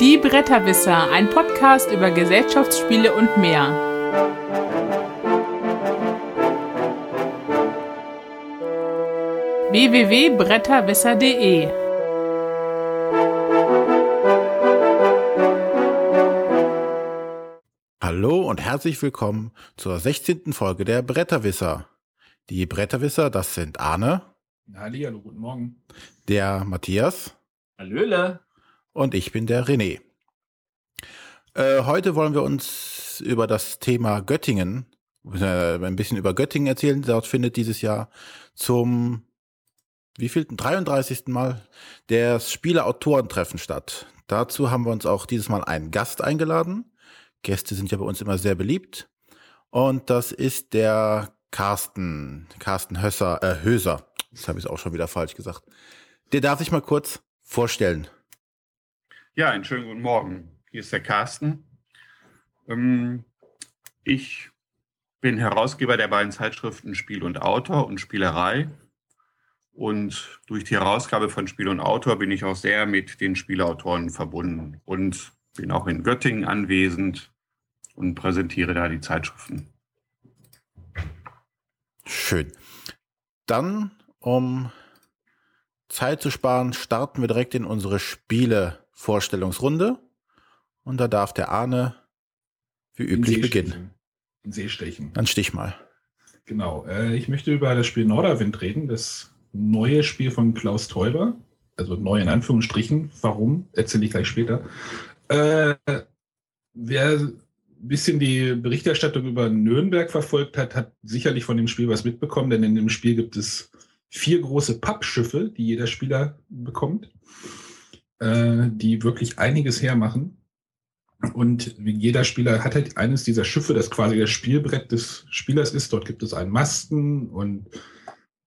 Die Bretterwisser, ein Podcast über Gesellschaftsspiele und mehr. www.bretterwisser.de Hallo und herzlich willkommen zur 16. Folge der Bretterwisser. Die Bretterwisser, das sind Arne. Hallo, guten Morgen. Der Matthias. Hallöle. Und ich bin der René. Äh, heute wollen wir uns über das Thema Göttingen, äh, ein bisschen über Göttingen erzählen. Dort findet dieses Jahr zum wievielten 33. Mal das Spieler-Autoren-Treffen statt. Dazu haben wir uns auch dieses Mal einen Gast eingeladen. Gäste sind ja bei uns immer sehr beliebt. Und das ist der Carsten, Carsten Hösser, äh, Höser. Das habe ich auch schon wieder falsch gesagt. Der darf sich mal kurz vorstellen. Ja, einen schönen guten Morgen. Hier ist der Carsten. Ähm, ich bin Herausgeber der beiden Zeitschriften Spiel und Autor und Spielerei. Und durch die Herausgabe von Spiel und Autor bin ich auch sehr mit den Spielautoren verbunden und bin auch in Göttingen anwesend und präsentiere da die Zeitschriften. Schön. Dann, um Zeit zu sparen, starten wir direkt in unsere Spiele-Vorstellungsrunde. Und da darf der Arne wie üblich beginnen. In Seestechen. Dann stich mal. Genau. Äh, ich möchte über das Spiel Norderwind reden, das neue Spiel von Klaus Teuber. Also neu in Anführungsstrichen. Warum? Erzähle ich gleich später. Äh, wer bisschen die Berichterstattung über Nürnberg verfolgt hat, hat sicherlich von dem Spiel was mitbekommen, denn in dem Spiel gibt es vier große Pappschiffe, die jeder Spieler bekommt, äh, die wirklich einiges hermachen. Und jeder Spieler hat halt eines dieser Schiffe, das quasi das Spielbrett des Spielers ist. Dort gibt es einen Masten und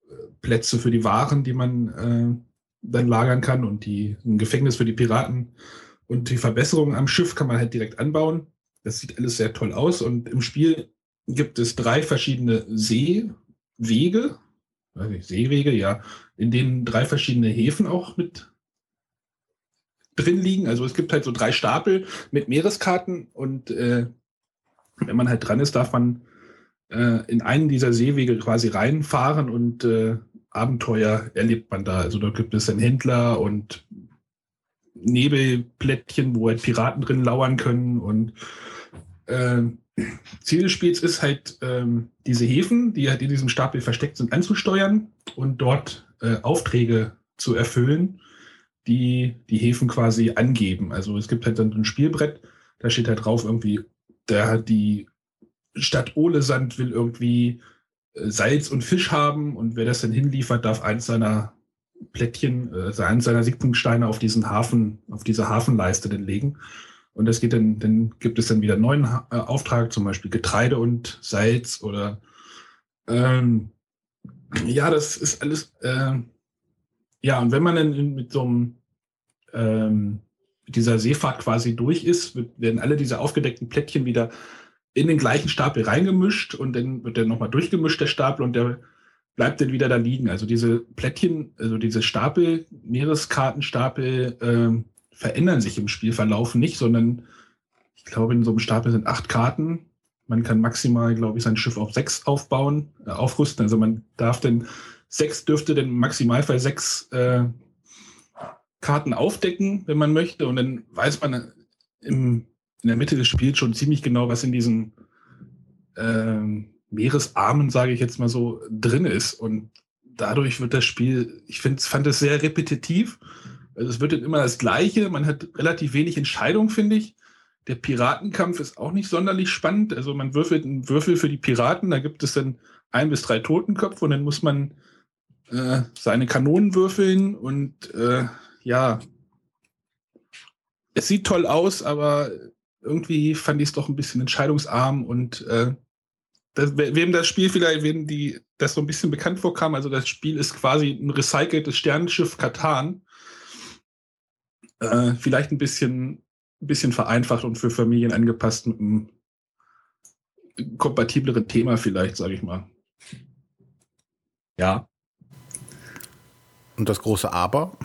äh, Plätze für die Waren, die man äh, dann lagern kann und die, ein Gefängnis für die Piraten. Und die Verbesserungen am Schiff kann man halt direkt anbauen. Das sieht alles sehr toll aus. Und im Spiel gibt es drei verschiedene Seewege, Seewege, ja, in denen drei verschiedene Häfen auch mit drin liegen. Also es gibt halt so drei Stapel mit Meereskarten und äh, wenn man halt dran ist, darf man äh, in einen dieser Seewege quasi reinfahren und äh, Abenteuer erlebt man da. Also da gibt es einen Händler und Nebelplättchen, wo halt Piraten drin lauern können und ähm, Ziel des Spiels ist halt, ähm, diese Häfen, die halt in diesem Stapel versteckt sind, anzusteuern und dort äh, Aufträge zu erfüllen, die die Häfen quasi angeben. Also es gibt halt dann ein Spielbrett, da steht halt drauf irgendwie, da hat die Stadt Olesand will irgendwie äh, Salz und Fisch haben und wer das dann hinliefert, darf eins seiner Plättchen, äh, eins seiner Siegpunktsteine auf diesen Hafen, auf diese Hafenleiste dann legen. Und das geht dann, dann gibt es dann wieder einen neuen äh, Auftrag, zum Beispiel Getreide und Salz oder ähm, ja, das ist alles, äh, ja, und wenn man dann mit so einem ähm, mit dieser Seefahrt quasi durch ist, werden alle diese aufgedeckten Plättchen wieder in den gleichen Stapel reingemischt und dann wird der nochmal durchgemischt, der Stapel, und der bleibt dann wieder da liegen. Also diese Plättchen, also diese Stapel, Meereskartenstapel, ähm, verändern sich im Spielverlauf nicht, sondern ich glaube, in so einem Stapel sind acht Karten. Man kann maximal, glaube ich, sein Schiff auf sechs aufbauen, äh, aufrüsten. Also man darf denn sechs dürfte denn im Maximalfall sechs äh, Karten aufdecken, wenn man möchte. Und dann weiß man im, in der Mitte des Spiels schon ziemlich genau, was in diesen äh, Meeresarmen, sage ich jetzt mal so, drin ist. Und dadurch wird das Spiel, ich find, fand es sehr repetitiv. Also es wird dann immer das Gleiche. Man hat relativ wenig Entscheidung, finde ich. Der Piratenkampf ist auch nicht sonderlich spannend. Also man würfelt einen Würfel für die Piraten, da gibt es dann ein bis drei Totenköpfe und dann muss man äh, seine Kanonen würfeln und äh, ja, es sieht toll aus, aber irgendwie fand ich es doch ein bisschen entscheidungsarm und äh, das, wem das Spiel vielleicht, wem die das so ein bisschen bekannt vorkam, also das Spiel ist quasi ein recyceltes Sternenschiff Katan äh, vielleicht ein bisschen, bisschen vereinfacht und für Familien angepasst mit einem kompatibleren Thema vielleicht, sage ich mal. Ja. Und das große Aber?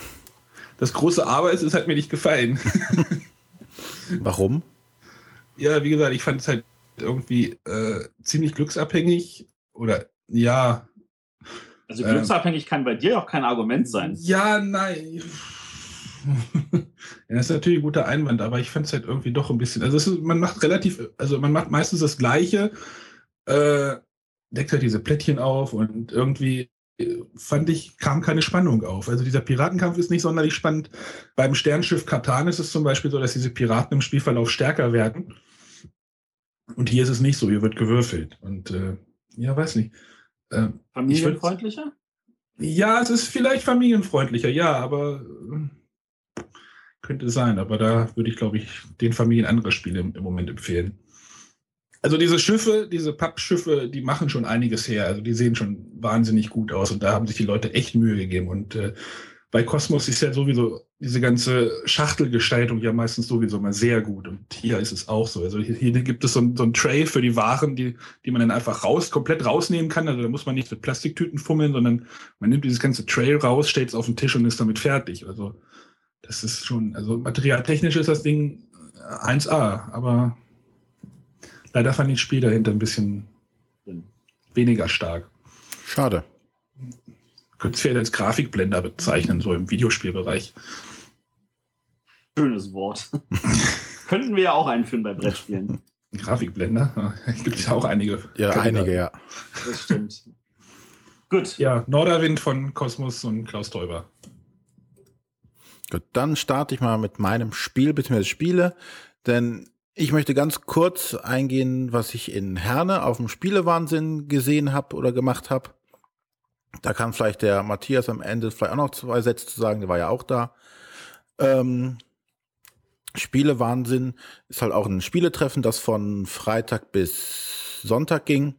Das große Aber ist, es hat mir nicht gefallen. Warum? Ja, wie gesagt, ich fand es halt irgendwie äh, ziemlich glücksabhängig oder ja. Also glücksabhängig ähm, kann bei dir auch kein Argument sein. Ja, nein. ja, das ist natürlich ein guter Einwand, aber ich fand es halt irgendwie doch ein bisschen. Also ist, man macht relativ, also man macht meistens das Gleiche, äh, deckt halt diese Plättchen auf und irgendwie fand ich, kam keine Spannung auf. Also dieser Piratenkampf ist nicht sonderlich spannend. Beim Sternschiff Katan ist es zum Beispiel so, dass diese Piraten im Spielverlauf stärker werden. Und hier ist es nicht so, hier wird gewürfelt. Und äh, ja, weiß nicht. Äh, familienfreundlicher? ja, es ist vielleicht familienfreundlicher, ja, aber äh, könnte sein. Aber da würde ich, glaube ich, den Familien andere Spiele im, im Moment empfehlen. Also diese Schiffe, diese Pappschiffe, die machen schon einiges her. Also die sehen schon wahnsinnig gut aus und da haben sich die Leute echt Mühe gegeben. Und äh, bei Cosmos ist ja sowieso diese ganze Schachtelgestaltung ja meistens sowieso mal sehr gut. Und hier ist es auch so. Also hier, hier gibt es so ein, so ein, Tray für die Waren, die, die man dann einfach raus, komplett rausnehmen kann. Also da muss man nicht mit Plastiktüten fummeln, sondern man nimmt dieses ganze Tray raus, stellt es auf den Tisch und ist damit fertig. Also das ist schon, also materialtechnisch ist das Ding 1A, aber Leider fand ich das Spiel dahinter ein bisschen weniger stark. Schade. Könnte es vielleicht als Grafikblender bezeichnen, so im Videospielbereich. Schönes Wort. Könnten wir ja auch einführen bei Brettspielen. Grafikblender? Gibt es ja auch einige. Ja, einige, ja. Das stimmt. Gut. Ja, Norderwind von Kosmos und Klaus Teuber. Gut, dann starte ich mal mit meinem Spiel bzw. Spiele, denn ich möchte ganz kurz eingehen, was ich in Herne auf dem Spielewahnsinn gesehen habe oder gemacht habe. Da kann vielleicht der Matthias am Ende vielleicht auch noch zwei Sätze zu sagen, der war ja auch da. Ähm, Spielewahnsinn ist halt auch ein Spieletreffen, das von Freitag bis Sonntag ging.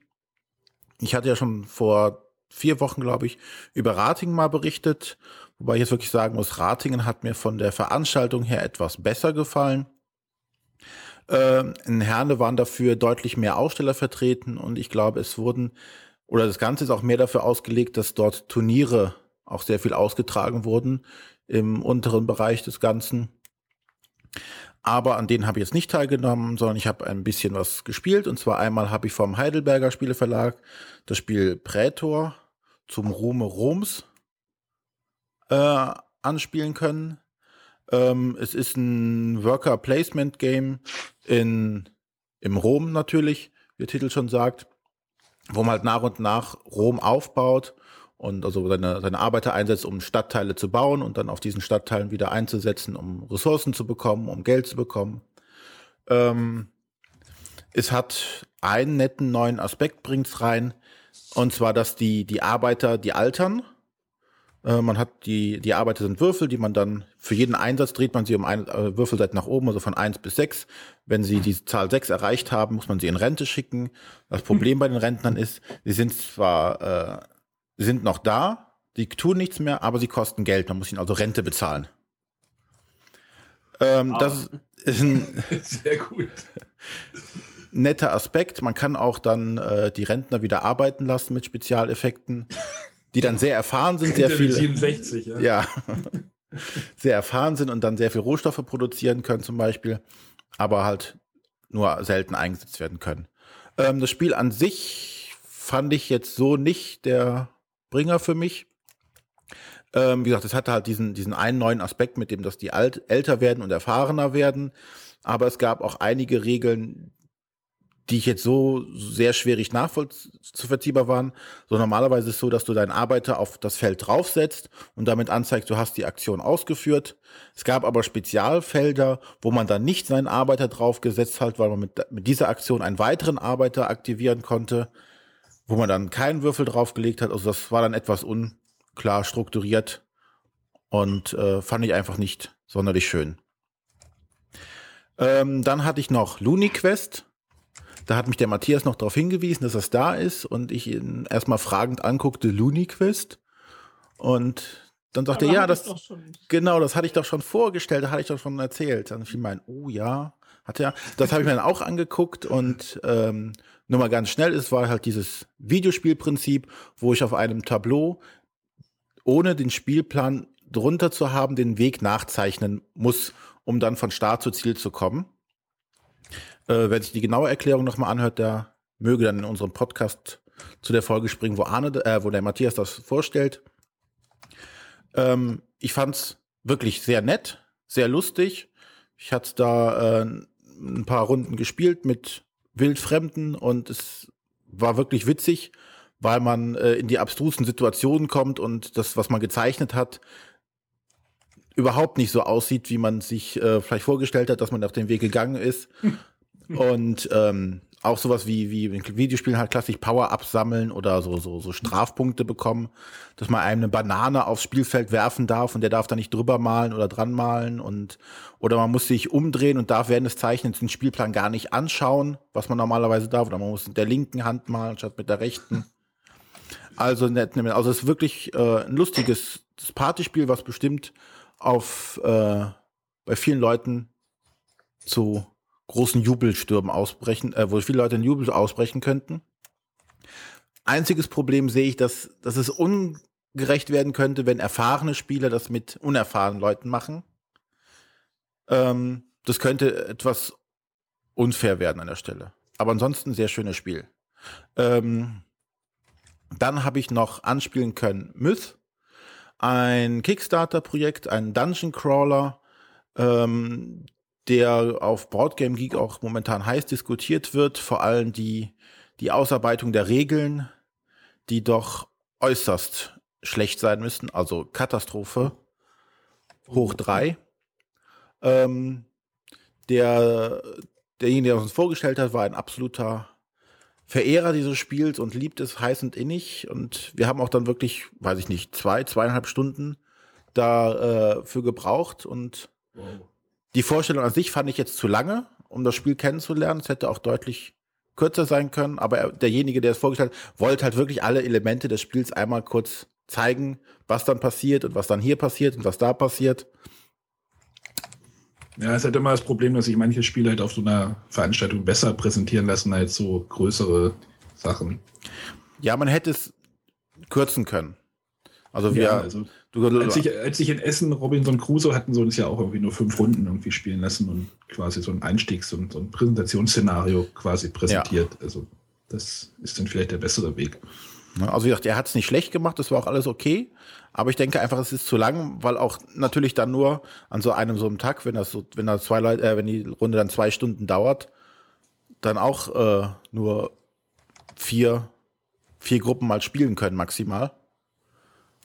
Ich hatte ja schon vor vier Wochen, glaube ich, über Ratingen mal berichtet, wobei ich jetzt wirklich sagen muss, Ratingen hat mir von der Veranstaltung her etwas besser gefallen. Äh, in Herne waren dafür deutlich mehr Aussteller vertreten und ich glaube, es wurden, oder das Ganze ist auch mehr dafür ausgelegt, dass dort Turniere auch sehr viel ausgetragen wurden im unteren Bereich des Ganzen. Aber an denen habe ich jetzt nicht teilgenommen, sondern ich habe ein bisschen was gespielt. Und zwar einmal habe ich vom Heidelberger Spieleverlag das Spiel Prätor zum Ruhme Roms äh, anspielen können. Ähm, es ist ein Worker Placement Game in, im Rom natürlich, wie der Titel schon sagt, wo man halt nach und nach Rom aufbaut und also seine, seine Arbeiter einsetzt, um Stadtteile zu bauen und dann auf diesen Stadtteilen wieder einzusetzen, um Ressourcen zu bekommen, um Geld zu bekommen. Ähm, es hat einen netten neuen Aspekt bringt's rein, und zwar, dass die, die Arbeiter, die altern, äh, man hat die, die Arbeiter sind Würfel, die man dann für jeden Einsatz dreht man sie um eine äh, Würfelseite nach oben, also von eins bis sechs. Wenn sie die Zahl sechs erreicht haben, muss man sie in Rente schicken. Das Problem bei den Rentnern ist, sie sind zwar, äh, sie sind noch da, die tun nichts mehr, aber sie kosten Geld. Man muss ihnen also Rente bezahlen. Ähm, ah. Das ist ein sehr gut. netter Aspekt. Man kann auch dann äh, die Rentner wieder arbeiten lassen mit Spezialeffekten die dann sehr erfahren sind, sehr viel 67, ja. ja. sehr erfahren sind und dann sehr viel Rohstoffe produzieren können zum Beispiel, aber halt nur selten eingesetzt werden können. Ähm, das Spiel an sich fand ich jetzt so nicht der Bringer für mich. Ähm, wie gesagt, es hatte halt diesen, diesen einen neuen Aspekt, mit dem, dass die alt, älter werden und erfahrener werden. Aber es gab auch einige Regeln, die ich jetzt so sehr schwierig nachvollziehbar waren. So normalerweise ist es so, dass du deinen Arbeiter auf das Feld draufsetzt und damit anzeigst, du hast die Aktion ausgeführt. Es gab aber Spezialfelder, wo man dann nicht seinen Arbeiter draufgesetzt hat, weil man mit, mit dieser Aktion einen weiteren Arbeiter aktivieren konnte, wo man dann keinen Würfel draufgelegt hat. Also das war dann etwas unklar strukturiert und äh, fand ich einfach nicht sonderlich schön. Ähm, dann hatte ich noch Looney Quest da hat mich der Matthias noch darauf hingewiesen, dass das da ist und ich ihn erstmal fragend anguckte, Looney Quest. Und dann sagte er, ja, das, genau, das hatte ich doch schon vorgestellt, da hatte ich doch schon erzählt. Dann fiel mein, oh ja, hat er. Das habe ich mir dann auch angeguckt und ähm, nur mal ganz schnell, es war halt dieses Videospielprinzip, wo ich auf einem Tableau ohne den Spielplan drunter zu haben, den Weg nachzeichnen muss, um dann von Start zu Ziel zu kommen. Äh, wer sich die genaue Erklärung nochmal anhört, der möge dann in unserem Podcast zu der Folge springen, wo Arne, äh, wo der Matthias das vorstellt. Ähm, ich fand's wirklich sehr nett, sehr lustig. Ich hatte da äh, ein paar Runden gespielt mit Wildfremden und es war wirklich witzig, weil man äh, in die abstrusen Situationen kommt und das, was man gezeichnet hat, überhaupt nicht so aussieht, wie man sich äh, vielleicht vorgestellt hat, dass man auf den Weg gegangen ist. Und ähm, auch sowas wie, wie in Videospielen halt klassisch Power-Ups sammeln oder so, so, so Strafpunkte bekommen, dass man einem eine Banane aufs Spielfeld werfen darf und der darf da nicht drüber malen oder dran malen und, oder man muss sich umdrehen und darf während des Zeichnens den Spielplan gar nicht anschauen, was man normalerweise darf, oder man muss mit der linken Hand malen statt mit der rechten. Also, also es ist wirklich äh, ein lustiges Partyspiel, was bestimmt auf äh, bei vielen Leuten zu großen Jubelstürmen ausbrechen, äh, wo viele Leute in Jubel ausbrechen könnten. Einziges Problem sehe ich, dass, dass es ungerecht werden könnte, wenn erfahrene Spieler das mit unerfahrenen Leuten machen. Ähm, das könnte etwas unfair werden an der Stelle. Aber ansonsten sehr schönes Spiel. Ähm, dann habe ich noch anspielen können Myth, ein Kickstarter-Projekt, ein Dungeon Crawler, ähm, der auf Boardgame Geek auch momentan heiß diskutiert wird, vor allem die, die Ausarbeitung der Regeln, die doch äußerst schlecht sein müssen, also Katastrophe hoch drei. Ähm, der, derjenige, der uns vorgestellt hat, war ein absoluter Verehrer dieses Spiels und liebt es heiß und innig. Und wir haben auch dann wirklich, weiß ich nicht, zwei, zweieinhalb Stunden dafür äh, gebraucht. Und wow. Die Vorstellung an sich fand ich jetzt zu lange, um das Spiel kennenzulernen. Es hätte auch deutlich kürzer sein können, aber derjenige, der es vorgestellt hat, wollte halt wirklich alle Elemente des Spiels einmal kurz zeigen, was dann passiert und was dann hier passiert und was da passiert. Ja, es hat immer das Problem, dass sich manche Spiele halt auf so einer Veranstaltung besser präsentieren lassen als so größere Sachen. Ja, man hätte es kürzen können. Also wir, ja, also als, ich, als ich in Essen Robinson Crusoe hatten sie uns ja auch irgendwie nur fünf Runden irgendwie spielen lassen und quasi so ein Einstiegs- und so ein Präsentationsszenario quasi präsentiert. Ja. Also das ist dann vielleicht der bessere Weg. Also wie gesagt, er hat es nicht schlecht gemacht, das war auch alles okay. Aber ich denke einfach, es ist zu lang, weil auch natürlich dann nur an so einem so einem Tag, wenn das so, wenn da zwei Leute, äh, wenn die Runde dann zwei Stunden dauert, dann auch äh, nur vier, vier Gruppen mal spielen können maximal.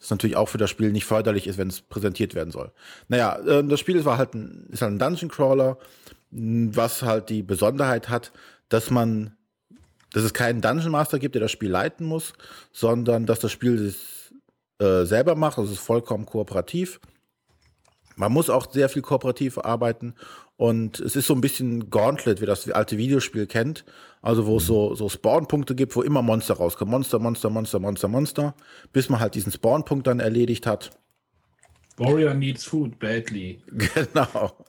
Das natürlich auch für das Spiel nicht förderlich ist, wenn es präsentiert werden soll. Naja, äh, das Spiel war halt ein, ist halt ein Dungeon Crawler, was halt die Besonderheit hat, dass man, dass es keinen Dungeon Master gibt, der das Spiel leiten muss, sondern dass das Spiel es äh, selber macht. Also es ist vollkommen kooperativ. Man muss auch sehr viel kooperativ arbeiten und es ist so ein bisschen Gauntlet, wie das alte Videospiel kennt. Also wo es so, so Spawnpunkte gibt, wo immer Monster rauskommen. Monster, Monster, Monster, Monster, Monster. Bis man halt diesen Spawnpunkt dann erledigt hat. Warrior needs food badly. Genau.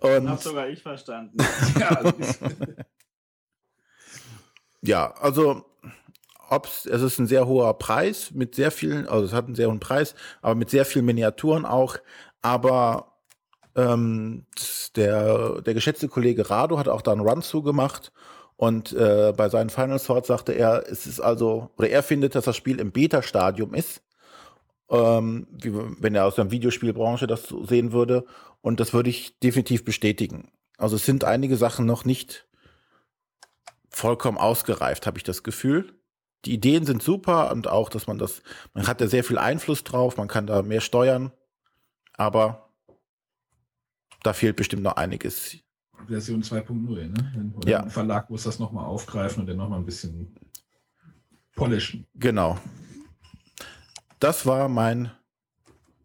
Und hab sogar ich verstanden. ja, ja, also ob's, es ist ein sehr hoher Preis mit sehr vielen, also es hat einen sehr hohen Preis, aber mit sehr vielen Miniaturen auch. Aber ähm, der, der geschätzte Kollege Rado hat auch da einen Run zugemacht und äh, bei seinen Final Thoughts sagte er, es ist also, oder er findet, dass das Spiel im Beta-Stadium ist, ähm, wie, wenn er aus der Videospielbranche das sehen würde. Und das würde ich definitiv bestätigen. Also es sind einige Sachen noch nicht vollkommen ausgereift, habe ich das Gefühl. Die Ideen sind super und auch, dass man das, man hat da sehr viel Einfluss drauf, man kann da mehr steuern, aber da fehlt bestimmt noch einiges. Version 2.0, ne? Oder ja. Ein Verlag muss das nochmal aufgreifen und dann nochmal ein bisschen polishen. Genau. Das war mein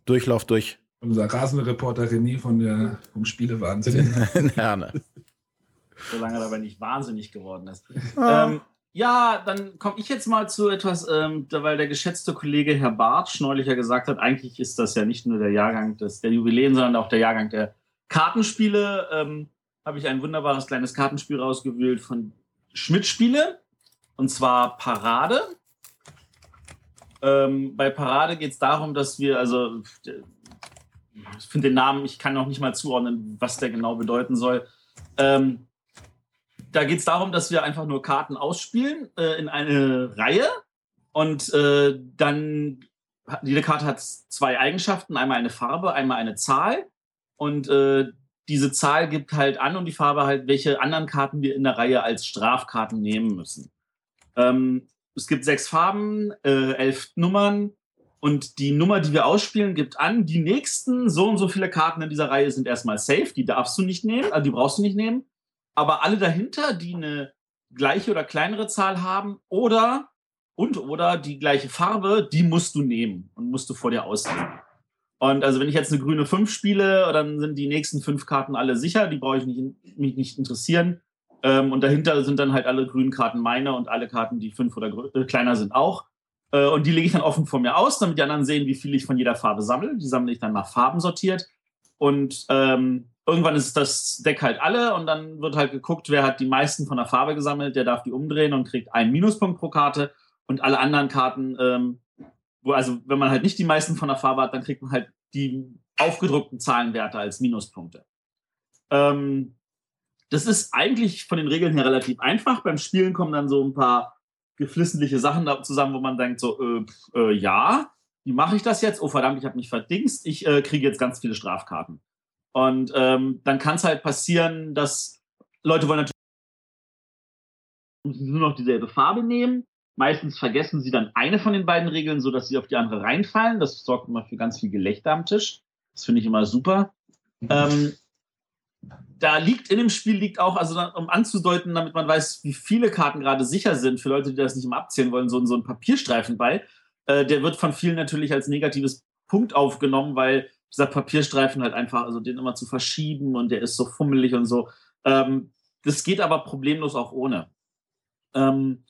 Durchlauf durch. Unser rasende Reporter René von der, vom Spielewahnsinn. Gerne. Solange er aber nicht wahnsinnig geworden ist. Ah. Ähm, ja, dann komme ich jetzt mal zu etwas, ähm, weil der geschätzte Kollege Herr Bartsch neulich ja gesagt hat, eigentlich ist das ja nicht nur der Jahrgang des, der Jubiläen, sondern auch der Jahrgang der Kartenspiele ähm, habe ich ein wunderbares kleines Kartenspiel rausgewählt von Schmidt-Spiele. Und zwar Parade. Ähm, bei Parade geht es darum, dass wir, also ich finde den Namen, ich kann noch nicht mal zuordnen, was der genau bedeuten soll. Ähm, da geht es darum, dass wir einfach nur Karten ausspielen äh, in eine Reihe und äh, dann jede Karte hat zwei Eigenschaften, einmal eine Farbe, einmal eine Zahl und äh, diese Zahl gibt halt an und die Farbe halt, welche anderen Karten wir in der Reihe als Strafkarten nehmen müssen. Ähm, es gibt sechs Farben, äh, elf Nummern und die Nummer, die wir ausspielen, gibt an, die nächsten so und so viele Karten in dieser Reihe sind erstmal safe, die darfst du nicht nehmen, also die brauchst du nicht nehmen. Aber alle dahinter, die eine gleiche oder kleinere Zahl haben oder und oder die gleiche Farbe, die musst du nehmen und musst du vor dir auslegen. Und also wenn ich jetzt eine grüne 5 spiele, dann sind die nächsten fünf Karten alle sicher, die brauche ich nicht, mich nicht interessieren. Ähm, und dahinter sind dann halt alle grünen Karten meine und alle Karten, die fünf oder äh, kleiner sind, auch. Äh, und die lege ich dann offen vor mir aus, damit die anderen sehen, wie viel ich von jeder Farbe sammle. Die sammle ich dann nach Farben sortiert. Und ähm, irgendwann ist das Deck halt alle und dann wird halt geguckt, wer hat die meisten von der Farbe gesammelt, der darf die umdrehen und kriegt einen Minuspunkt pro Karte. Und alle anderen Karten ähm, wo, also wenn man halt nicht die meisten von der Farbe hat, dann kriegt man halt die aufgedruckten Zahlenwerte als Minuspunkte. Ähm, das ist eigentlich von den Regeln her relativ einfach. Beim Spielen kommen dann so ein paar geflissentliche Sachen zusammen, wo man denkt so, äh, äh, ja, wie mache ich das jetzt? Oh verdammt, ich habe mich verdingst, ich äh, kriege jetzt ganz viele Strafkarten. Und ähm, dann kann es halt passieren, dass Leute wollen natürlich nur noch dieselbe Farbe nehmen Meistens vergessen sie dann eine von den beiden Regeln, so dass sie auf die andere reinfallen. Das sorgt immer für ganz viel Gelächter am Tisch. Das finde ich immer super. Mhm. Ähm, da liegt in dem Spiel liegt auch, also um anzudeuten, damit man weiß, wie viele Karten gerade sicher sind, für Leute, die das nicht immer abzählen wollen, so, so ein Papierstreifen bei. Äh, der wird von vielen natürlich als negatives Punkt aufgenommen, weil dieser Papierstreifen halt einfach, also den immer zu verschieben und der ist so fummelig und so. Ähm, das geht aber problemlos auch ohne. Ähm,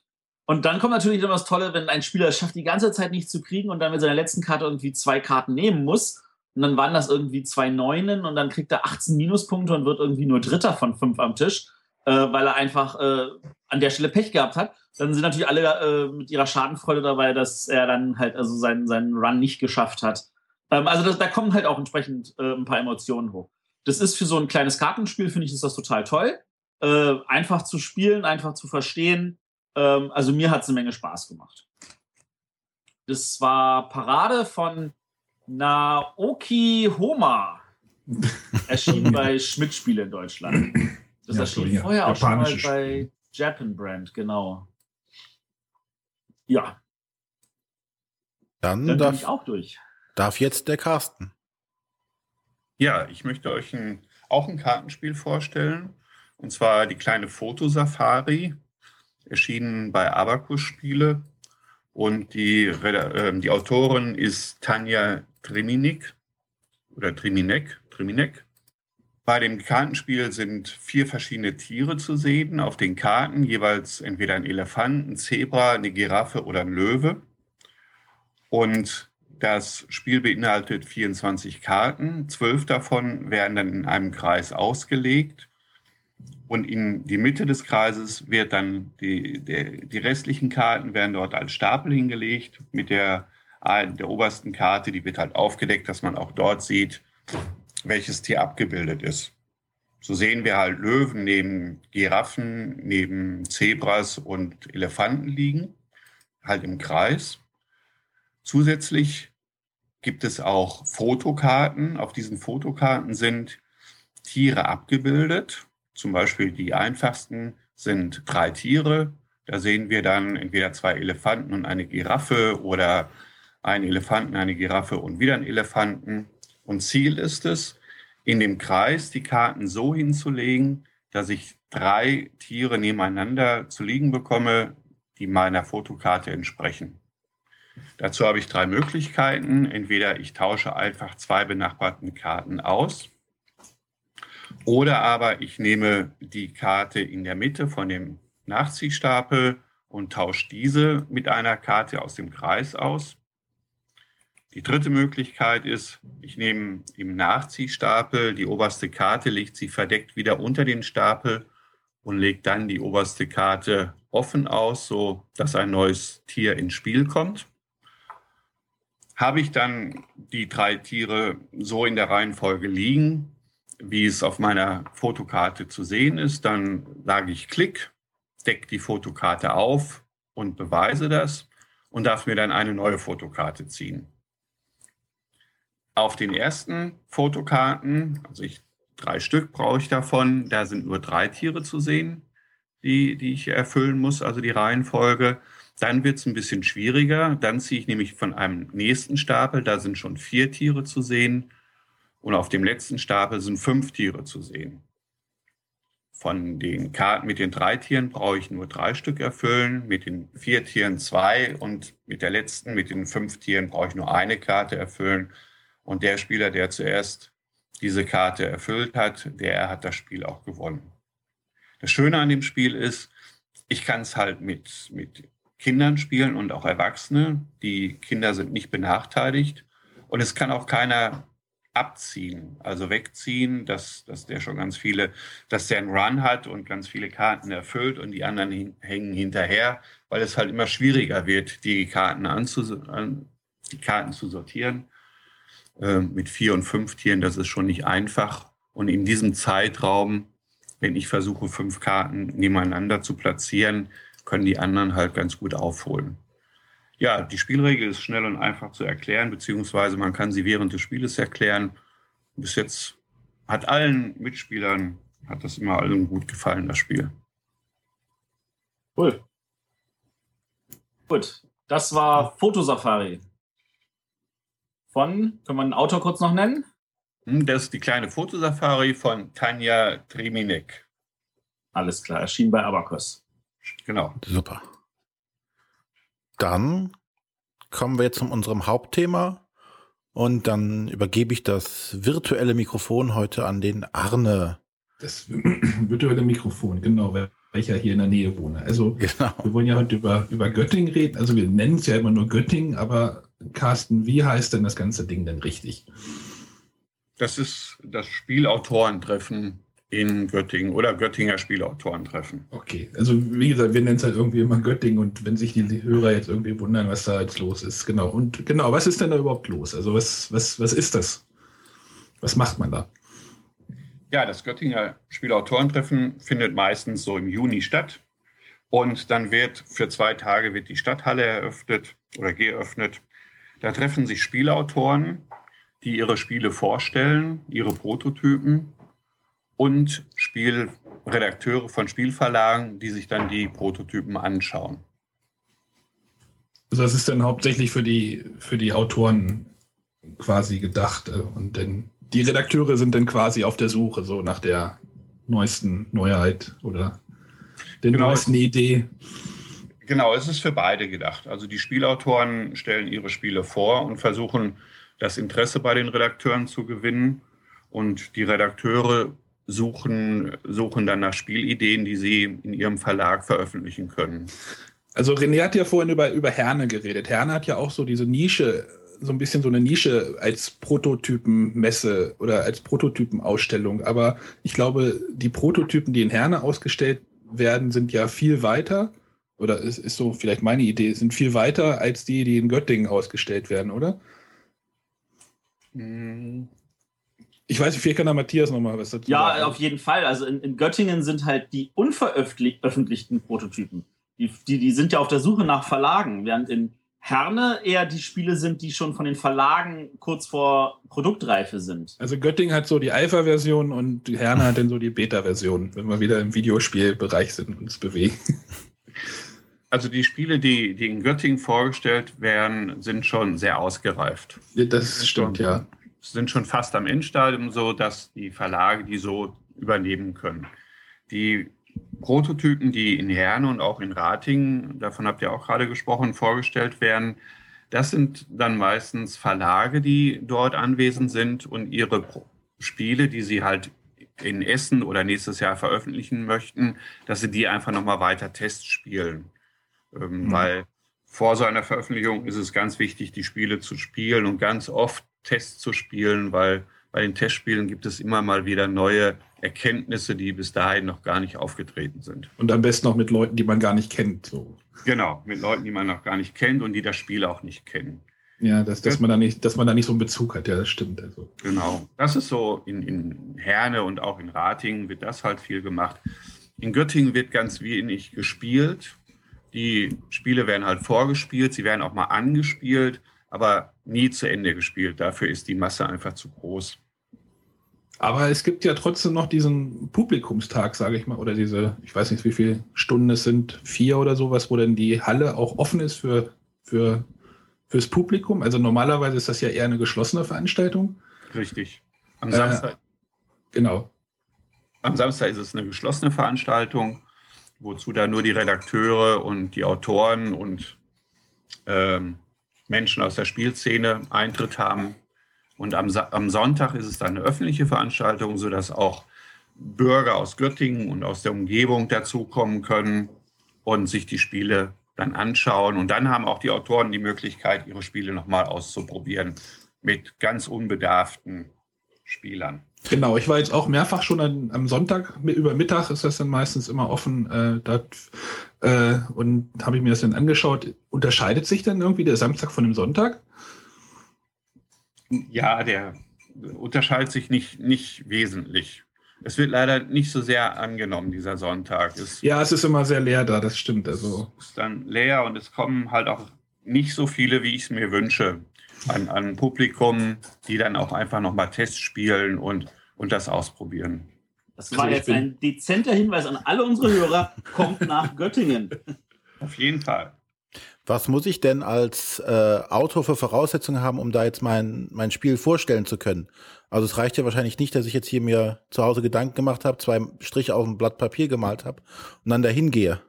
und dann kommt natürlich immer das Tolle, wenn ein Spieler es schafft, die ganze Zeit nichts zu kriegen und dann mit seiner letzten Karte irgendwie zwei Karten nehmen muss. Und dann waren das irgendwie zwei Neunen und dann kriegt er 18 Minuspunkte und wird irgendwie nur Dritter von fünf am Tisch, äh, weil er einfach äh, an der Stelle Pech gehabt hat. Dann sind natürlich alle äh, mit ihrer Schadenfreude dabei, dass er dann halt also seinen, seinen Run nicht geschafft hat. Ähm, also das, da kommen halt auch entsprechend äh, ein paar Emotionen hoch. Das ist für so ein kleines Kartenspiel, finde ich, ist das total toll. Äh, einfach zu spielen, einfach zu verstehen ähm, also mir hat es eine Menge Spaß gemacht. Das war Parade von Naoki Homa. Erschienen bei Schmidt-Spiele in Deutschland. Das ja, erschien so, vorher auch schon mal bei Japan Brand, genau. Ja. Dann, Dann darf, ich auch durch. Darf jetzt der Carsten. Ja, ich möchte euch ein, auch ein Kartenspiel vorstellen. Und zwar die kleine Fotosafari erschienen bei Abacus Spiele. Und die, äh, die Autorin ist Tanja Triminik oder Triminek, Triminek. Bei dem Kartenspiel sind vier verschiedene Tiere zu sehen. Auf den Karten jeweils entweder ein Elefant, ein Zebra, eine Giraffe oder ein Löwe. Und das Spiel beinhaltet 24 Karten. Zwölf davon werden dann in einem Kreis ausgelegt. Und in die Mitte des Kreises wird dann die, die, die restlichen Karten werden dort als Stapel hingelegt mit der, der obersten Karte, die wird halt aufgedeckt, dass man auch dort sieht, welches Tier abgebildet ist. So sehen wir halt Löwen neben Giraffen, neben Zebras und Elefanten liegen, halt im Kreis. Zusätzlich gibt es auch Fotokarten. Auf diesen Fotokarten sind Tiere abgebildet zum Beispiel die einfachsten sind drei Tiere. Da sehen wir dann entweder zwei Elefanten und eine Giraffe oder einen Elefanten, eine Giraffe und wieder einen Elefanten. Und Ziel ist es, in dem Kreis die Karten so hinzulegen, dass ich drei Tiere nebeneinander zu liegen bekomme, die meiner Fotokarte entsprechen. Dazu habe ich drei Möglichkeiten. Entweder ich tausche einfach zwei benachbarten Karten aus oder aber ich nehme die Karte in der Mitte von dem Nachziehstapel und tausche diese mit einer Karte aus dem Kreis aus. Die dritte Möglichkeit ist, ich nehme im Nachziehstapel die oberste Karte, lege sie verdeckt wieder unter den Stapel und lege dann die oberste Karte offen aus, so dass ein neues Tier ins Spiel kommt. habe ich dann die drei Tiere so in der Reihenfolge liegen, wie es auf meiner Fotokarte zu sehen ist, dann sage ich Klick, decke die Fotokarte auf und beweise das und darf mir dann eine neue Fotokarte ziehen. Auf den ersten Fotokarten, also ich, drei Stück brauche ich davon, da sind nur drei Tiere zu sehen, die, die ich erfüllen muss, also die Reihenfolge. Dann wird es ein bisschen schwieriger. Dann ziehe ich nämlich von einem nächsten Stapel, da sind schon vier Tiere zu sehen. Und auf dem letzten Stapel sind fünf Tiere zu sehen. Von den Karten mit den drei Tieren brauche ich nur drei Stück erfüllen, mit den vier Tieren zwei und mit der letzten, mit den fünf Tieren, brauche ich nur eine Karte erfüllen. Und der Spieler, der zuerst diese Karte erfüllt hat, der hat das Spiel auch gewonnen. Das Schöne an dem Spiel ist, ich kann es halt mit, mit Kindern spielen und auch Erwachsene. Die Kinder sind nicht benachteiligt. Und es kann auch keiner abziehen, also wegziehen, dass, dass der schon ganz viele, dass der einen Run hat und ganz viele Karten erfüllt und die anderen hin, hängen hinterher, weil es halt immer schwieriger wird, die Karten, anzus die Karten zu sortieren. Äh, mit vier und fünf Tieren, das ist schon nicht einfach. Und in diesem Zeitraum, wenn ich versuche, fünf Karten nebeneinander zu platzieren, können die anderen halt ganz gut aufholen. Ja, die Spielregel ist schnell und einfach zu erklären, beziehungsweise man kann sie während des Spieles erklären. Bis jetzt hat allen Mitspielern, hat das immer allen gut gefallen, das Spiel. Cool. Gut, das war Fotosafari. Von, können wir einen Autor kurz noch nennen? Hm, das ist die kleine Fotosafari von Tanja Triminek. Alles klar, erschien bei Abacus. Genau. Super. Dann kommen wir jetzt zu unserem Hauptthema und dann übergebe ich das virtuelle Mikrofon heute an den Arne. Das virtuelle Mikrofon, genau, weil ich ja hier in der Nähe wohne. Also genau. wir wollen ja heute über, über Göttingen reden. Also wir nennen es ja immer nur Göttingen, aber Carsten, wie heißt denn das ganze Ding denn richtig? Das ist das Spielautorentreffen in Göttingen oder Göttinger Spielautoren treffen. Okay, also wie gesagt, wir nennen es halt irgendwie immer Göttingen und wenn sich die Hörer jetzt irgendwie wundern, was da jetzt los ist, genau. Und genau, was ist denn da überhaupt los? Also was, was, was ist das? Was macht man da? Ja, das Göttinger Spielautorentreffen findet meistens so im Juni statt. Und dann wird für zwei Tage wird die Stadthalle eröffnet oder geöffnet. Da treffen sich Spielautoren, die ihre Spiele vorstellen, ihre Prototypen und Spielredakteure von Spielverlagen, die sich dann die Prototypen anschauen. Also das ist dann hauptsächlich für die, für die Autoren quasi gedacht. Äh, und dann die Redakteure sind dann quasi auf der Suche so nach der neuesten Neuheit oder der genau. neuesten Idee. Genau, es ist für beide gedacht. Also die Spielautoren stellen ihre Spiele vor und versuchen, das Interesse bei den Redakteuren zu gewinnen. Und die Redakteure suchen, suchen dann nach Spielideen, die sie in ihrem Verlag veröffentlichen können. Also René hat ja vorhin über, über Herne geredet. Herne hat ja auch so diese Nische, so ein bisschen so eine Nische als Prototypenmesse oder als Prototypenausstellung. Aber ich glaube, die Prototypen, die in Herne ausgestellt werden, sind ja viel weiter. Oder ist, ist so vielleicht meine Idee, sind viel weiter als die, die in Göttingen ausgestellt werden, oder? Hm, ich weiß nicht, vielleicht kann da Matthias nochmal was dazu Ja, sagen. auf jeden Fall. Also in, in Göttingen sind halt die unveröffentlichten Prototypen. Die, die, die sind ja auf der Suche nach Verlagen, während in Herne eher die Spiele sind, die schon von den Verlagen kurz vor Produktreife sind. Also Göttingen hat so die Alpha-Version und Herne hat dann so die Beta-Version, wenn wir wieder im Videospielbereich sind und uns bewegen. Also die Spiele, die, die in Göttingen vorgestellt werden, sind schon sehr ausgereift. Ja, das stimmt, ja sind schon fast am Endstadium so, dass die Verlage die so übernehmen können. Die Prototypen, die in Herne und auch in Ratingen, davon habt ihr auch gerade gesprochen, vorgestellt werden, das sind dann meistens Verlage, die dort anwesend sind und ihre Spiele, die sie halt in Essen oder nächstes Jahr veröffentlichen möchten, dass sie die einfach nochmal weiter testspielen. Ähm, mhm. Weil vor so einer Veröffentlichung ist es ganz wichtig, die Spiele zu spielen und ganz oft Tests zu spielen, weil bei den Testspielen gibt es immer mal wieder neue Erkenntnisse, die bis dahin noch gar nicht aufgetreten sind. Und am besten noch mit Leuten, die man gar nicht kennt. So. Genau, mit Leuten, die man noch gar nicht kennt und die das Spiel auch nicht kennen. Ja, dass, dass, man da nicht, dass man da nicht so einen Bezug hat, ja, das stimmt. Also. Genau. Das ist so in, in Herne und auch in Ratingen wird das halt viel gemacht. In Göttingen wird ganz wenig gespielt. Die Spiele werden halt vorgespielt, sie werden auch mal angespielt, aber nie zu Ende gespielt. Dafür ist die Masse einfach zu groß. Aber es gibt ja trotzdem noch diesen Publikumstag, sage ich mal, oder diese, ich weiß nicht, wie viele Stunden es sind, vier oder sowas, wo dann die Halle auch offen ist für, für fürs Publikum. Also normalerweise ist das ja eher eine geschlossene Veranstaltung. Richtig. Am Samstag. Äh, genau. Am Samstag ist es eine geschlossene Veranstaltung, wozu da nur die Redakteure und die Autoren und ähm, Menschen aus der Spielszene Eintritt haben. Und am, am Sonntag ist es dann eine öffentliche Veranstaltung, sodass auch Bürger aus Göttingen und aus der Umgebung dazukommen können und sich die Spiele dann anschauen. Und dann haben auch die Autoren die Möglichkeit, ihre Spiele nochmal auszuprobieren mit ganz unbedarften Spielern. Genau, ich war jetzt auch mehrfach schon an, am Sonntag, über Mittag ist das dann meistens immer offen. Äh, dat, äh, und habe ich mir das dann angeschaut. Unterscheidet sich dann irgendwie der Samstag von dem Sonntag? Ja, der unterscheidet sich nicht, nicht wesentlich. Es wird leider nicht so sehr angenommen, dieser Sonntag. Es ja, es ist immer sehr leer da, das stimmt. Also. Es ist dann leer und es kommen halt auch nicht so viele, wie ich es mir wünsche, an, an Publikum, die dann auch einfach nochmal Tests spielen und, und das ausprobieren. Das war also jetzt ein dezenter Hinweis an alle unsere Hörer, kommt nach Göttingen. Auf jeden Fall. Was muss ich denn als äh, Autor für Voraussetzungen haben, um da jetzt mein, mein Spiel vorstellen zu können? Also es reicht ja wahrscheinlich nicht, dass ich jetzt hier mir zu Hause Gedanken gemacht habe, zwei Striche auf ein Blatt Papier gemalt habe und dann dahin gehe.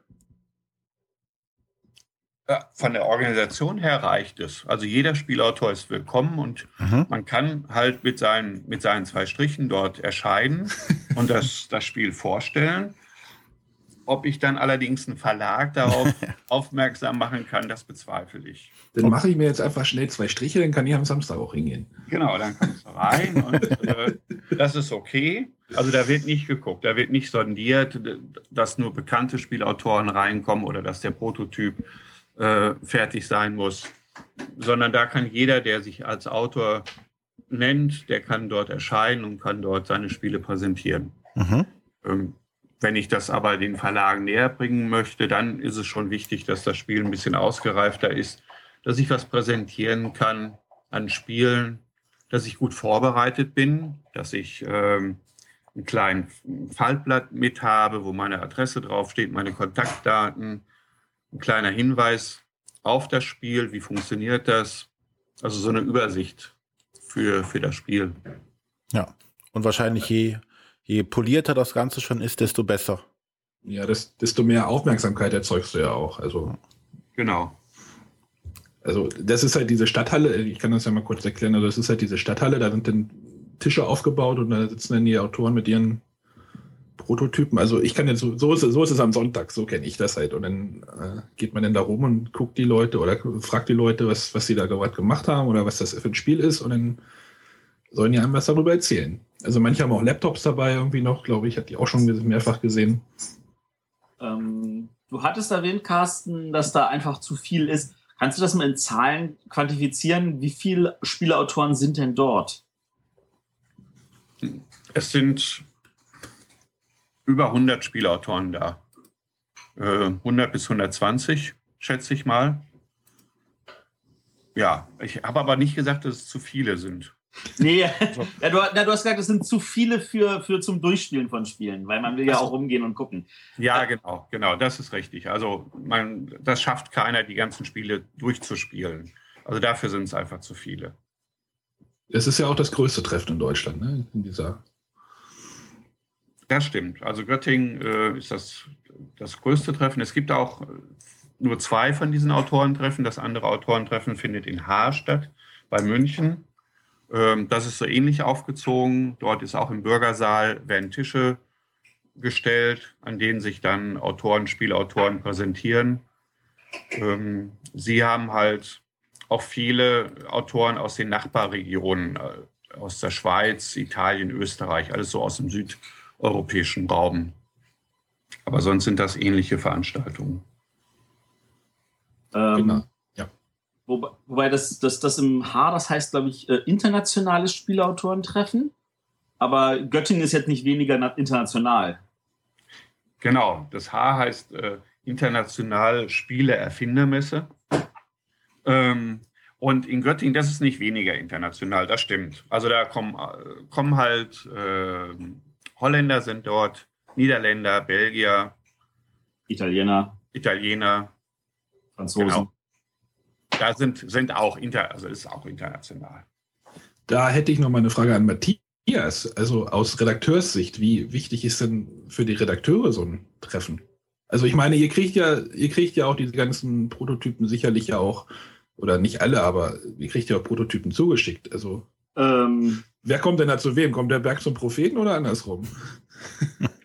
Ja, von der Organisation her reicht es. Also jeder Spielautor ist willkommen und mhm. man kann halt mit seinen, mit seinen zwei Strichen dort erscheinen und das, das Spiel vorstellen. Ob ich dann allerdings einen Verlag darauf aufmerksam machen kann, das bezweifle ich. Dann mache ich mir jetzt einfach schnell zwei Striche, dann kann ich am Samstag auch hingehen. Genau, dann kommst du rein und äh, das ist okay. Also da wird nicht geguckt, da wird nicht sondiert, dass nur bekannte Spielautoren reinkommen oder dass der Prototyp äh, fertig sein muss, sondern da kann jeder, der sich als Autor nennt, der kann dort erscheinen und kann dort seine Spiele präsentieren. Mhm. Ähm, wenn ich das aber den Verlagen näher bringen möchte, dann ist es schon wichtig, dass das Spiel ein bisschen ausgereifter ist, dass ich was präsentieren kann an Spielen, dass ich gut vorbereitet bin, dass ich ähm, einen kleinen Faltblatt mit habe, wo meine Adresse draufsteht, meine Kontaktdaten, ein kleiner Hinweis auf das Spiel, wie funktioniert das, also so eine Übersicht für, für das Spiel. Ja, und wahrscheinlich je je polierter das Ganze schon ist, desto besser. Ja, das, desto mehr Aufmerksamkeit erzeugst du ja auch. Also. Genau. Also, das ist halt diese Stadthalle, ich kann das ja mal kurz erklären, also das ist halt diese Stadthalle, da sind dann Tische aufgebaut und da sitzen dann die Autoren mit ihren Prototypen. Also ich kann jetzt so, so ist, so ist es am Sonntag, so kenne ich das halt. Und dann äh, geht man dann da rum und guckt die Leute oder fragt die Leute, was, was sie da gerade gemacht haben oder was das für ein Spiel ist und dann sollen die einem was darüber erzählen. Also manche haben auch Laptops dabei irgendwie noch, glaube ich, hat die auch schon mehrfach gesehen. Ähm, du hattest erwähnt, Carsten, dass da einfach zu viel ist. Kannst du das mal in Zahlen quantifizieren? Wie viele Spielautoren sind denn dort? Es sind über 100 Spielautoren da. 100 äh, bis 120, schätze ich mal. Ja, ich habe aber nicht gesagt, dass es zu viele sind. Nee, ja, du, na, du, hast gesagt, es sind zu viele für, für zum Durchspielen von Spielen, weil man will ja auch rumgehen und gucken. Ja, genau, genau, das ist richtig. Also man, das schafft keiner, die ganzen Spiele durchzuspielen. Also dafür sind es einfach zu viele. Es ist ja auch das größte Treffen in Deutschland, ne? In dieser. Das stimmt. Also Göttingen äh, ist das, das größte Treffen. Es gibt auch nur zwei von diesen Autorentreffen. Das andere Autorentreffen findet in Haar statt, bei München. Ähm, das ist so ähnlich aufgezogen. Dort ist auch im Bürgersaal werden Tische gestellt, an denen sich dann Autoren, Spielautoren präsentieren. Ähm, sie haben halt auch viele Autoren aus den Nachbarregionen, äh, aus der Schweiz, Italien, Österreich, alles so aus dem südeuropäischen Raum. Aber sonst sind das ähnliche Veranstaltungen. Ähm, genau. Ja. Wobei, wobei das, das, das im H, das heißt, glaube ich, äh, internationales Spielautorentreffen. Aber Göttingen ist jetzt nicht weniger international. Genau, das H heißt äh, International Spiele Erfindermesse. Ähm, und in Göttingen, das ist nicht weniger international, das stimmt. Also da kommen, äh, kommen halt äh, Holländer sind dort, Niederländer, Belgier, Italiener, Italiener, Franzosen. Genau. Da sind, sind auch inter, also ist auch international. Da hätte ich noch mal eine Frage an Matthias. Also aus Redakteurssicht, wie wichtig ist denn für die Redakteure so ein Treffen? Also ich meine, ihr kriegt ja, ihr kriegt ja auch diese ganzen Prototypen sicherlich ja auch, oder nicht alle, aber ihr kriegt ja auch Prototypen zugeschickt. Also ähm, wer kommt denn da zu wem? Kommt der Berg zum Propheten oder andersrum?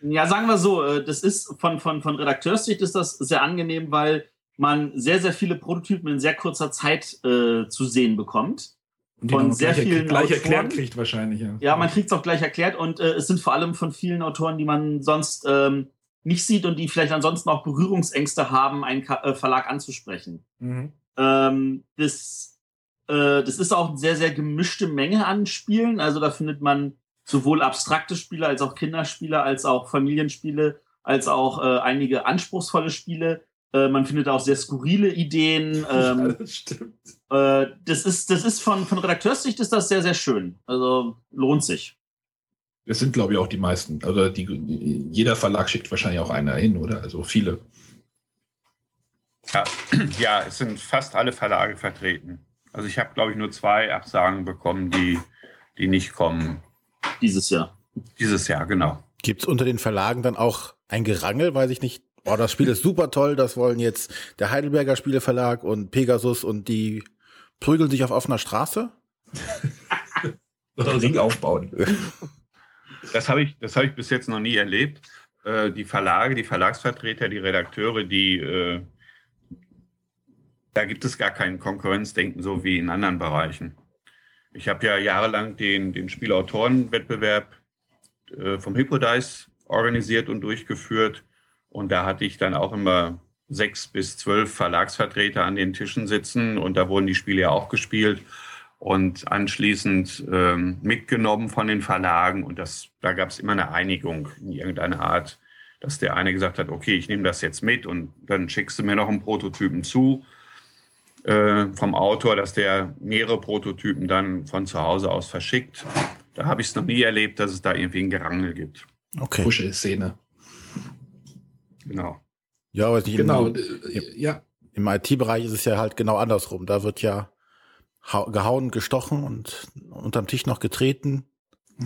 Ja, sagen wir so, äh, das ist von, von, von Redakteurssicht ist das sehr angenehm, weil man sehr, sehr viele Prototypen in sehr kurzer Zeit äh, zu sehen bekommt. Und von sehr gleich, vielen gleich Autoren. erklärt kriegt wahrscheinlich. Ja, ja man kriegt es auch gleich erklärt und äh, es sind vor allem von vielen Autoren, die man sonst ähm, nicht sieht und die vielleicht ansonsten auch Berührungsängste haben, einen Ka äh, Verlag anzusprechen. Mhm. Ähm, das, äh, das ist auch eine sehr, sehr gemischte Menge an Spielen. Also da findet man sowohl abstrakte Spiele als auch Kinderspiele, als auch Familienspiele, als auch äh, einige anspruchsvolle Spiele. Äh, man findet auch sehr skurrile Ideen. Ähm, ja, das stimmt. Äh, das ist, das ist von, von Redakteurssicht ist das sehr, sehr schön. Also lohnt sich. Das sind, glaube ich, auch die meisten. Also die, jeder Verlag schickt wahrscheinlich auch einer hin, oder? Also viele. Ja, ja es sind fast alle Verlage vertreten. Also ich habe, glaube ich, nur zwei Absagen bekommen, die, die nicht kommen. Dieses Jahr. Dieses Jahr, genau. Gibt es unter den Verlagen dann auch ein Gerangel, weiß ich nicht, oh, das Spiel ist super toll, das wollen jetzt der Heidelberger Spieleverlag und Pegasus und die prügeln sich auf offener Straße? Oder Ring aufbauen. Das habe ich, hab ich bis jetzt noch nie erlebt. Äh, die Verlage, die Verlagsvertreter, die Redakteure, die äh, da gibt es gar kein Konkurrenzdenken, so wie in anderen Bereichen. Ich habe ja jahrelang den, den Spielautorenwettbewerb äh, vom Hippodice organisiert und durchgeführt. Und da hatte ich dann auch immer sechs bis zwölf Verlagsvertreter an den Tischen sitzen und da wurden die Spiele ja auch gespielt und anschließend ähm, mitgenommen von den Verlagen. Und das, da gab es immer eine Einigung in irgendeiner Art, dass der eine gesagt hat, okay, ich nehme das jetzt mit und dann schickst du mir noch einen Prototypen zu äh, vom Autor, dass der mehrere Prototypen dann von zu Hause aus verschickt. Da habe ich es noch nie erlebt, dass es da irgendwie ein Gerangel gibt. Okay. Kuschelszene. Genau. Ja, aber nicht genau. Im, äh, ja. Im IT-Bereich ist es ja halt genau andersrum. Da wird ja gehauen, gestochen und unterm Tisch noch getreten.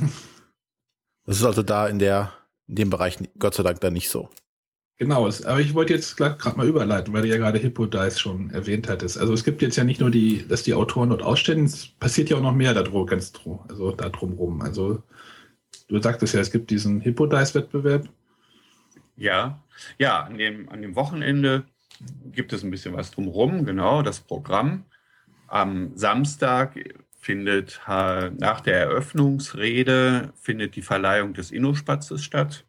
Das ist also da in der, in dem Bereich Gott sei Dank da nicht so. Genau, aber ich wollte jetzt gerade mal überleiten, weil du ja gerade Hippodice schon erwähnt hattest. Also es gibt jetzt ja nicht nur die, dass die Autoren dort ausstellen, es passiert ja auch noch mehr da drum, ganz drum, also da drumrum. Also du sagtest ja, es gibt diesen Hippodice-Wettbewerb. Ja, ja, an dem, an dem Wochenende gibt es ein bisschen was drumherum, genau, das Programm. Am Samstag findet nach der Eröffnungsrede findet die Verleihung des Innospatzes statt.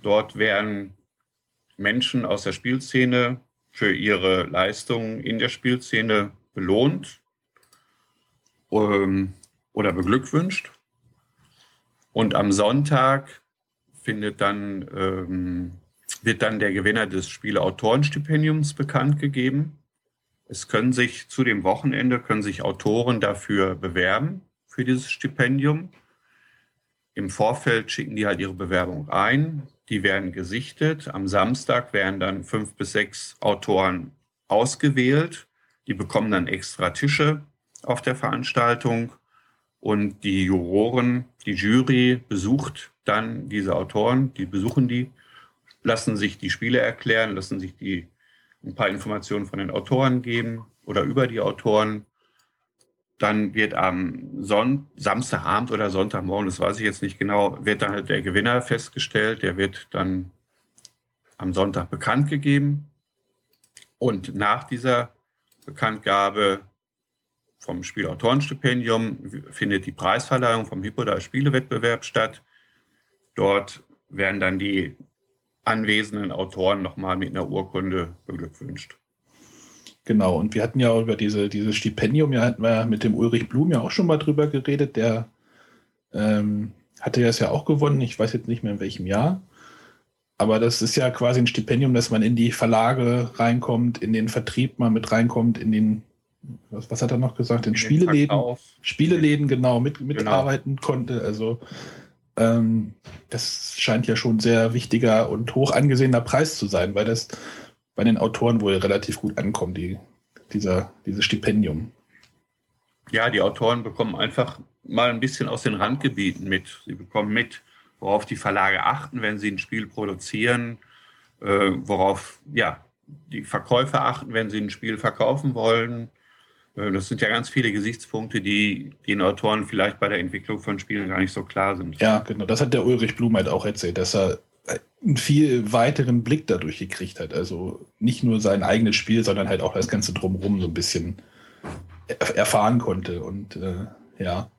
Dort werden Menschen aus der Spielszene für ihre Leistungen in der Spielszene belohnt ähm, oder beglückwünscht. Und am Sonntag findet dann, ähm, wird dann der Gewinner des Spieleautorenstipendiums bekannt gegeben. Es können sich zu dem Wochenende können sich Autoren dafür bewerben für dieses Stipendium. Im Vorfeld schicken die halt ihre Bewerbung ein. Die werden gesichtet. Am Samstag werden dann fünf bis sechs Autoren ausgewählt. Die bekommen dann extra Tische auf der Veranstaltung. Und die Juroren, die Jury besucht dann diese Autoren, die besuchen die, lassen sich die Spiele erklären, lassen sich die ein paar Informationen von den Autoren geben oder über die Autoren dann wird am Son Samstagabend oder Sonntagmorgen, das weiß ich jetzt nicht genau, wird dann halt der Gewinner festgestellt. Der wird dann am Sonntag bekannt gegeben. Und nach dieser Bekanntgabe vom Spielautorenstipendium findet die Preisverleihung vom Hippoda Spielewettbewerb statt. Dort werden dann die anwesenden Autoren nochmal mit einer Urkunde beglückwünscht. Genau, und wir hatten ja über diese, dieses Stipendium, ja, hatten wir mit dem Ulrich Blum ja auch schon mal drüber geredet, der ähm, hatte ja es ja auch gewonnen, ich weiß jetzt nicht mehr in welchem Jahr. Aber das ist ja quasi ein Stipendium, dass man in die Verlage reinkommt, in den Vertrieb mal mit reinkommt, in den, was, was hat er noch gesagt, in, in Spieleläden, Spieleläden genau, mit, genau. mitarbeiten genau. konnte. Also ähm, das scheint ja schon sehr wichtiger und hoch angesehener Preis zu sein, weil das bei den Autoren wohl relativ gut ankommt, die, dieser, dieses Stipendium. Ja, die Autoren bekommen einfach mal ein bisschen aus den Randgebieten mit. Sie bekommen mit, worauf die Verlage achten, wenn sie ein Spiel produzieren, äh, worauf ja, die Verkäufer achten, wenn sie ein Spiel verkaufen wollen. Äh, das sind ja ganz viele Gesichtspunkte, die den Autoren vielleicht bei der Entwicklung von Spielen gar nicht so klar sind. Ja, genau. Das hat der Ulrich Blum halt auch erzählt, dass er einen viel weiteren Blick dadurch gekriegt hat. Also nicht nur sein eigenes Spiel, sondern halt auch das Ganze drumherum so ein bisschen erfahren konnte. Und äh, ja.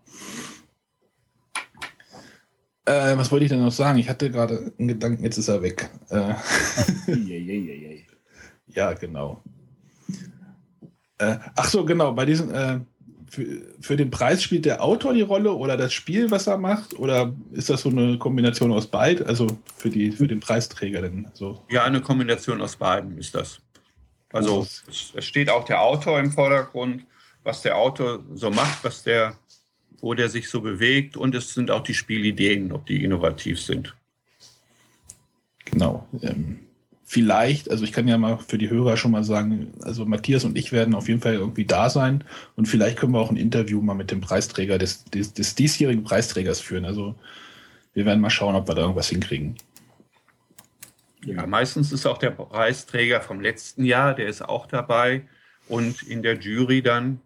Äh, was wollte ich denn noch sagen? Ich hatte gerade einen Gedanken, jetzt ist er weg. Äh, ja, genau. Äh, ach so, genau. Bei diesem, äh, für, für, den Preis spielt der Autor die Rolle oder das Spiel, was er macht? Oder ist das so eine Kombination aus beiden? Also für, die, für den Preisträger denn so? Ja, eine Kombination aus beiden ist das. Also es, es steht auch der Autor im Vordergrund, was der Autor so macht, was der wo der sich so bewegt und es sind auch die Spielideen, ob die innovativ sind. Genau. Ähm, vielleicht, also ich kann ja mal für die Hörer schon mal sagen, also Matthias und ich werden auf jeden Fall irgendwie da sein und vielleicht können wir auch ein Interview mal mit dem Preisträger des, des, des diesjährigen Preisträgers führen. Also wir werden mal schauen, ob wir da irgendwas hinkriegen. Ja, meistens ist auch der Preisträger vom letzten Jahr, der ist auch dabei und in der Jury dann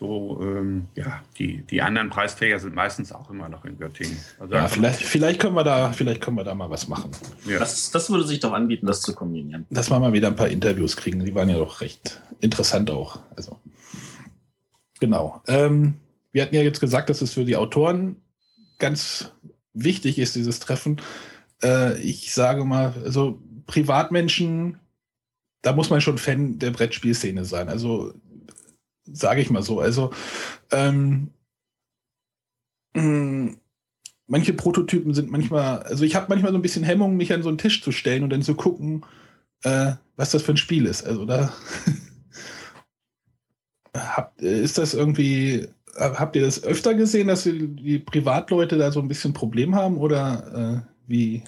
so, ähm, ja, die, die anderen Preisträger sind meistens auch immer noch in Göttingen. Also ja, vielleicht, vielleicht, können wir da, vielleicht können wir da mal was machen. Ja. Das, das würde sich doch anbieten, das zu kombinieren. Dass wir mal wieder ein paar Interviews kriegen. Die waren ja doch recht interessant auch. Also, genau. Ähm, wir hatten ja jetzt gesagt, dass es für die Autoren ganz wichtig ist, dieses Treffen. Äh, ich sage mal, also Privatmenschen, da muss man schon Fan der Brettspielszene sein. Also sage ich mal so. Also ähm, mh, hm, manche Prototypen sind manchmal, also ich habe manchmal so ein bisschen Hemmung, mich an so einen Tisch zu stellen und dann zu gucken, äh, was das für ein Spiel ist. Also da habt, ist das irgendwie, habt ihr das öfter gesehen, dass die Privatleute da so ein bisschen Problem haben oder äh, wie?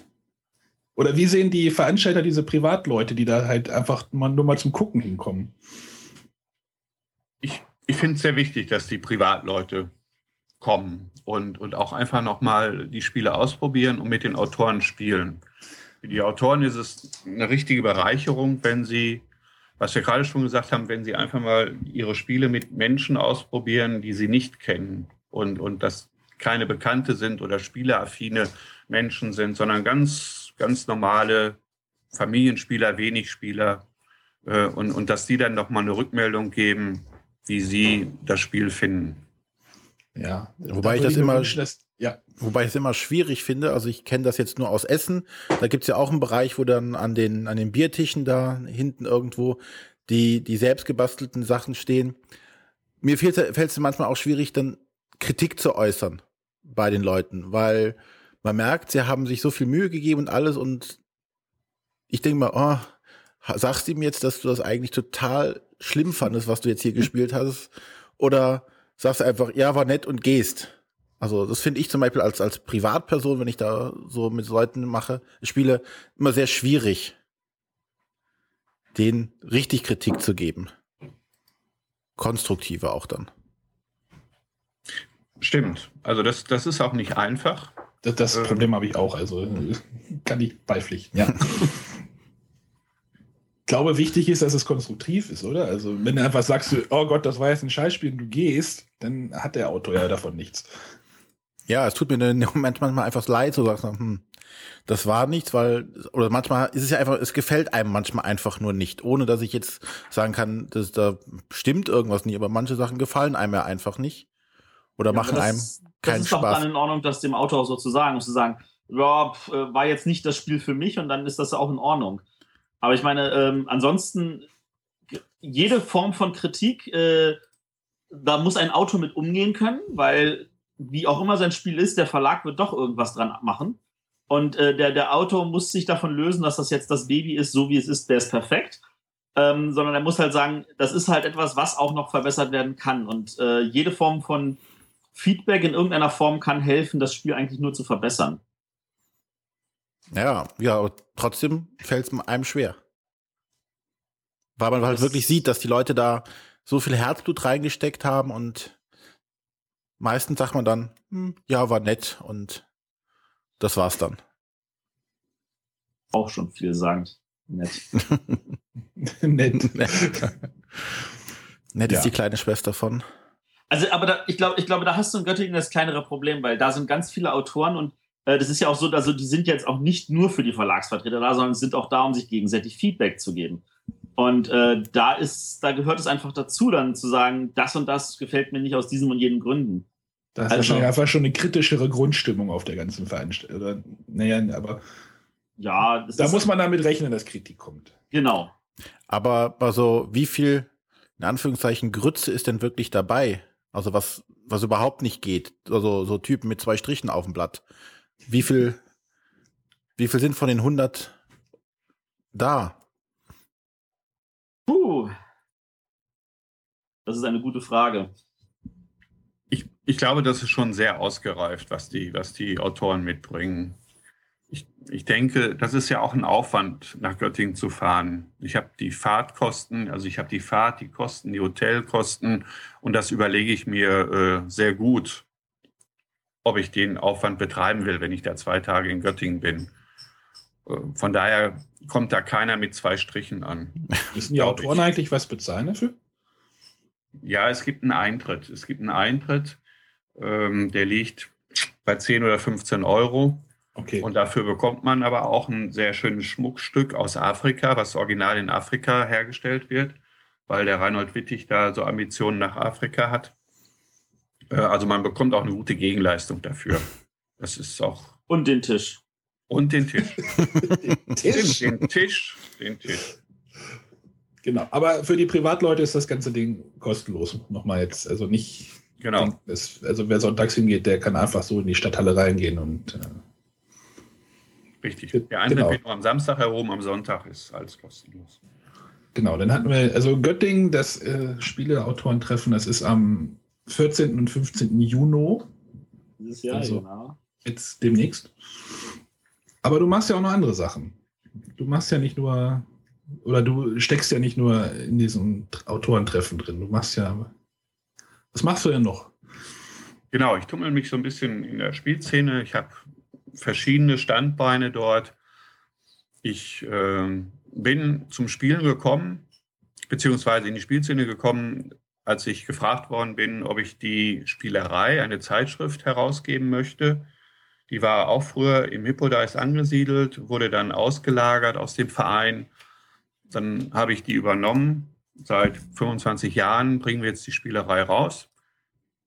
Oder wie sehen die Veranstalter diese Privatleute, die da halt einfach mal, nur mal zum Gucken hinkommen? Ich finde es sehr wichtig, dass die Privatleute kommen und, und auch einfach nochmal die Spiele ausprobieren und mit den Autoren spielen. Für die Autoren ist es eine richtige Bereicherung, wenn sie, was wir gerade schon gesagt haben, wenn sie einfach mal ihre Spiele mit Menschen ausprobieren, die sie nicht kennen und, und das keine Bekannte sind oder spieleaffine Menschen sind, sondern ganz, ganz normale Familienspieler, wenig Spieler äh, und, und dass die dann nochmal eine Rückmeldung geben, wie Sie das Spiel finden. Ja, wobei ich das immer, wünschen, dass, ja. wobei ich es immer schwierig finde. Also ich kenne das jetzt nur aus Essen. Da gibt es ja auch einen Bereich, wo dann an den, an den Biertischen da hinten irgendwo die, die selbstgebastelten Sachen stehen. Mir fällt es manchmal auch schwierig, dann Kritik zu äußern bei den Leuten, weil man merkt, sie haben sich so viel Mühe gegeben und alles und ich denke mal, oh, sagst du ihm jetzt, dass du das eigentlich total schlimm fandest, was du jetzt hier gespielt hast, oder sagst du einfach, ja, war nett und gehst. Also das finde ich zum Beispiel als, als Privatperson, wenn ich da so mit Leuten mache, spiele, immer sehr schwierig, denen richtig Kritik zu geben. Konstruktive auch dann. Stimmt. Also das, das ist auch nicht einfach. Das, das ähm, Problem habe ich auch. Also kann ich beipflichten. Ja. glaube, wichtig ist, dass es konstruktiv ist, oder? Also, wenn du einfach sagst, oh Gott, das war jetzt ein Scheißspiel und du gehst, dann hat der Autor ja davon nichts. Ja, es tut mir in dem Moment manchmal einfach leid, so sagst du, hm, das war nichts, weil, oder manchmal ist es ja einfach, es gefällt einem manchmal einfach nur nicht, ohne dass ich jetzt sagen kann, dass da stimmt irgendwas nicht, aber manche Sachen gefallen einem ja einfach nicht. Oder ja, machen das, einem keinen Spaß. Das ist Spaß. doch dann in Ordnung, das dem Autor so zu sagen, zu sagen, ja, äh, war jetzt nicht das Spiel für mich und dann ist das auch in Ordnung. Aber ich meine, ähm, ansonsten jede Form von Kritik, äh, da muss ein Autor mit umgehen können, weil wie auch immer sein Spiel ist, der Verlag wird doch irgendwas dran machen. Und äh, der, der Autor muss sich davon lösen, dass das jetzt das Baby ist, so wie es ist, der ist perfekt. Ähm, sondern er muss halt sagen, das ist halt etwas, was auch noch verbessert werden kann. Und äh, jede Form von Feedback in irgendeiner Form kann helfen, das Spiel eigentlich nur zu verbessern. Ja, ja, aber trotzdem fällt es einem schwer. Weil man halt das wirklich sieht, dass die Leute da so viel Herzblut reingesteckt haben und meistens sagt man dann, hm, ja, war nett und das war's dann. Auch schon viel sagend. Nett. nett. nett. nett ja. ist die kleine Schwester von. Also, aber da, ich glaube, ich glaube, da hast du in Göttingen das kleinere Problem, weil da sind ganz viele Autoren und das ist ja auch so, also die sind jetzt auch nicht nur für die Verlagsvertreter da, sondern sind auch da, um sich gegenseitig Feedback zu geben. Und äh, da ist, da gehört es einfach dazu, dann zu sagen, das und das gefällt mir nicht aus diesen und jenen Gründen. Da ist also, einfach schon eine kritischere Grundstimmung auf der ganzen Veranstaltung. Naja, aber ja, da muss man damit rechnen, dass Kritik kommt. Genau. Aber also, wie viel, in Anführungszeichen, Grütze ist denn wirklich dabei? Also was, was überhaupt nicht geht. Also so Typen mit zwei Strichen auf dem Blatt. Wie viel, wie viel sind von den 100 da? Puh. Das ist eine gute Frage. Ich, ich glaube, das ist schon sehr ausgereift, was die, was die Autoren mitbringen. Ich, ich denke, das ist ja auch ein Aufwand, nach Göttingen zu fahren. Ich habe die Fahrtkosten, also ich habe die Fahrt, die Kosten, die Hotelkosten und das überlege ich mir äh, sehr gut, ob ich den Aufwand betreiben will, wenn ich da zwei Tage in Göttingen bin. Äh, von daher kommt da keiner mit zwei Strichen an. Müssen die Autoren ich. eigentlich was bezahlen dafür? Ja, es gibt einen Eintritt. Es gibt einen Eintritt, ähm, der liegt bei 10 oder 15 Euro. Okay. Und dafür bekommt man aber auch ein sehr schönes Schmuckstück aus Afrika, was original in Afrika hergestellt wird, weil der Reinhold Wittig da so Ambitionen nach Afrika hat. Äh, also man bekommt auch eine gute Gegenleistung dafür. Das ist auch. Und den Tisch. Und den Tisch. den Tisch. Den, den Tisch. Den Tisch. Genau. Aber für die Privatleute ist das ganze Ding kostenlos. Nochmal jetzt. Also nicht. Genau. Das, also wer sonntags hingeht, der kann einfach so in die Stadthalle reingehen und. Äh, Richtig. Der Eintritt genau. wird nur am Samstag herum, am Sonntag ist alles kostenlos. Genau, dann hatten wir, also Göttingen, das äh, Spieleautorentreffen, das ist am 14. und 15. Juni. Dieses Jahr, also genau. Jetzt demnächst. Aber du machst ja auch noch andere Sachen. Du machst ja nicht nur, oder du steckst ja nicht nur in diesem Autorentreffen drin. Du machst ja, was machst du denn noch? Genau, ich tummel mich so ein bisschen in der Spielszene. Ich habe verschiedene Standbeine dort. Ich äh, bin zum Spielen gekommen, beziehungsweise in die Spielszene gekommen, als ich gefragt worden bin, ob ich die Spielerei, eine Zeitschrift herausgeben möchte. Die war auch früher im Hippodice angesiedelt, wurde dann ausgelagert aus dem Verein. Dann habe ich die übernommen. Seit 25 Jahren bringen wir jetzt die Spielerei raus.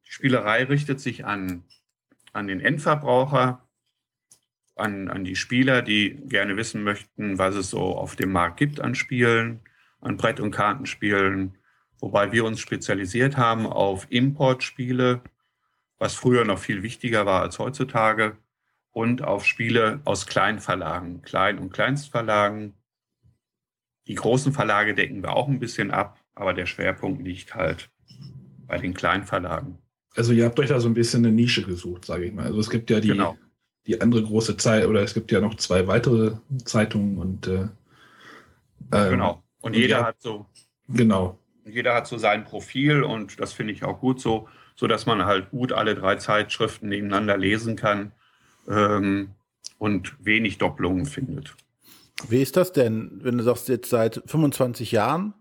Die Spielerei richtet sich an, an den Endverbraucher, an, an die Spieler, die gerne wissen möchten, was es so auf dem Markt gibt an Spielen, an Brett- und Kartenspielen, wobei wir uns spezialisiert haben auf Importspiele, was früher noch viel wichtiger war als heutzutage und auf Spiele aus Kleinverlagen, Klein- und Kleinstverlagen. Die großen Verlage decken wir auch ein bisschen ab, aber der Schwerpunkt liegt halt bei den Kleinverlagen. Also ihr habt euch da so ein bisschen eine Nische gesucht, sage ich mal. Also es gibt ja die, genau. die andere große Zeit, oder es gibt ja noch zwei weitere Zeitungen und äh, ähm, genau. Und, und jeder hat so genau. Jeder hat so sein Profil und das finde ich auch gut so, so dass man halt gut alle drei Zeitschriften nebeneinander lesen kann ähm, und wenig Doppelungen findet. Wie ist das denn, wenn du sagst, jetzt seit 25 Jahren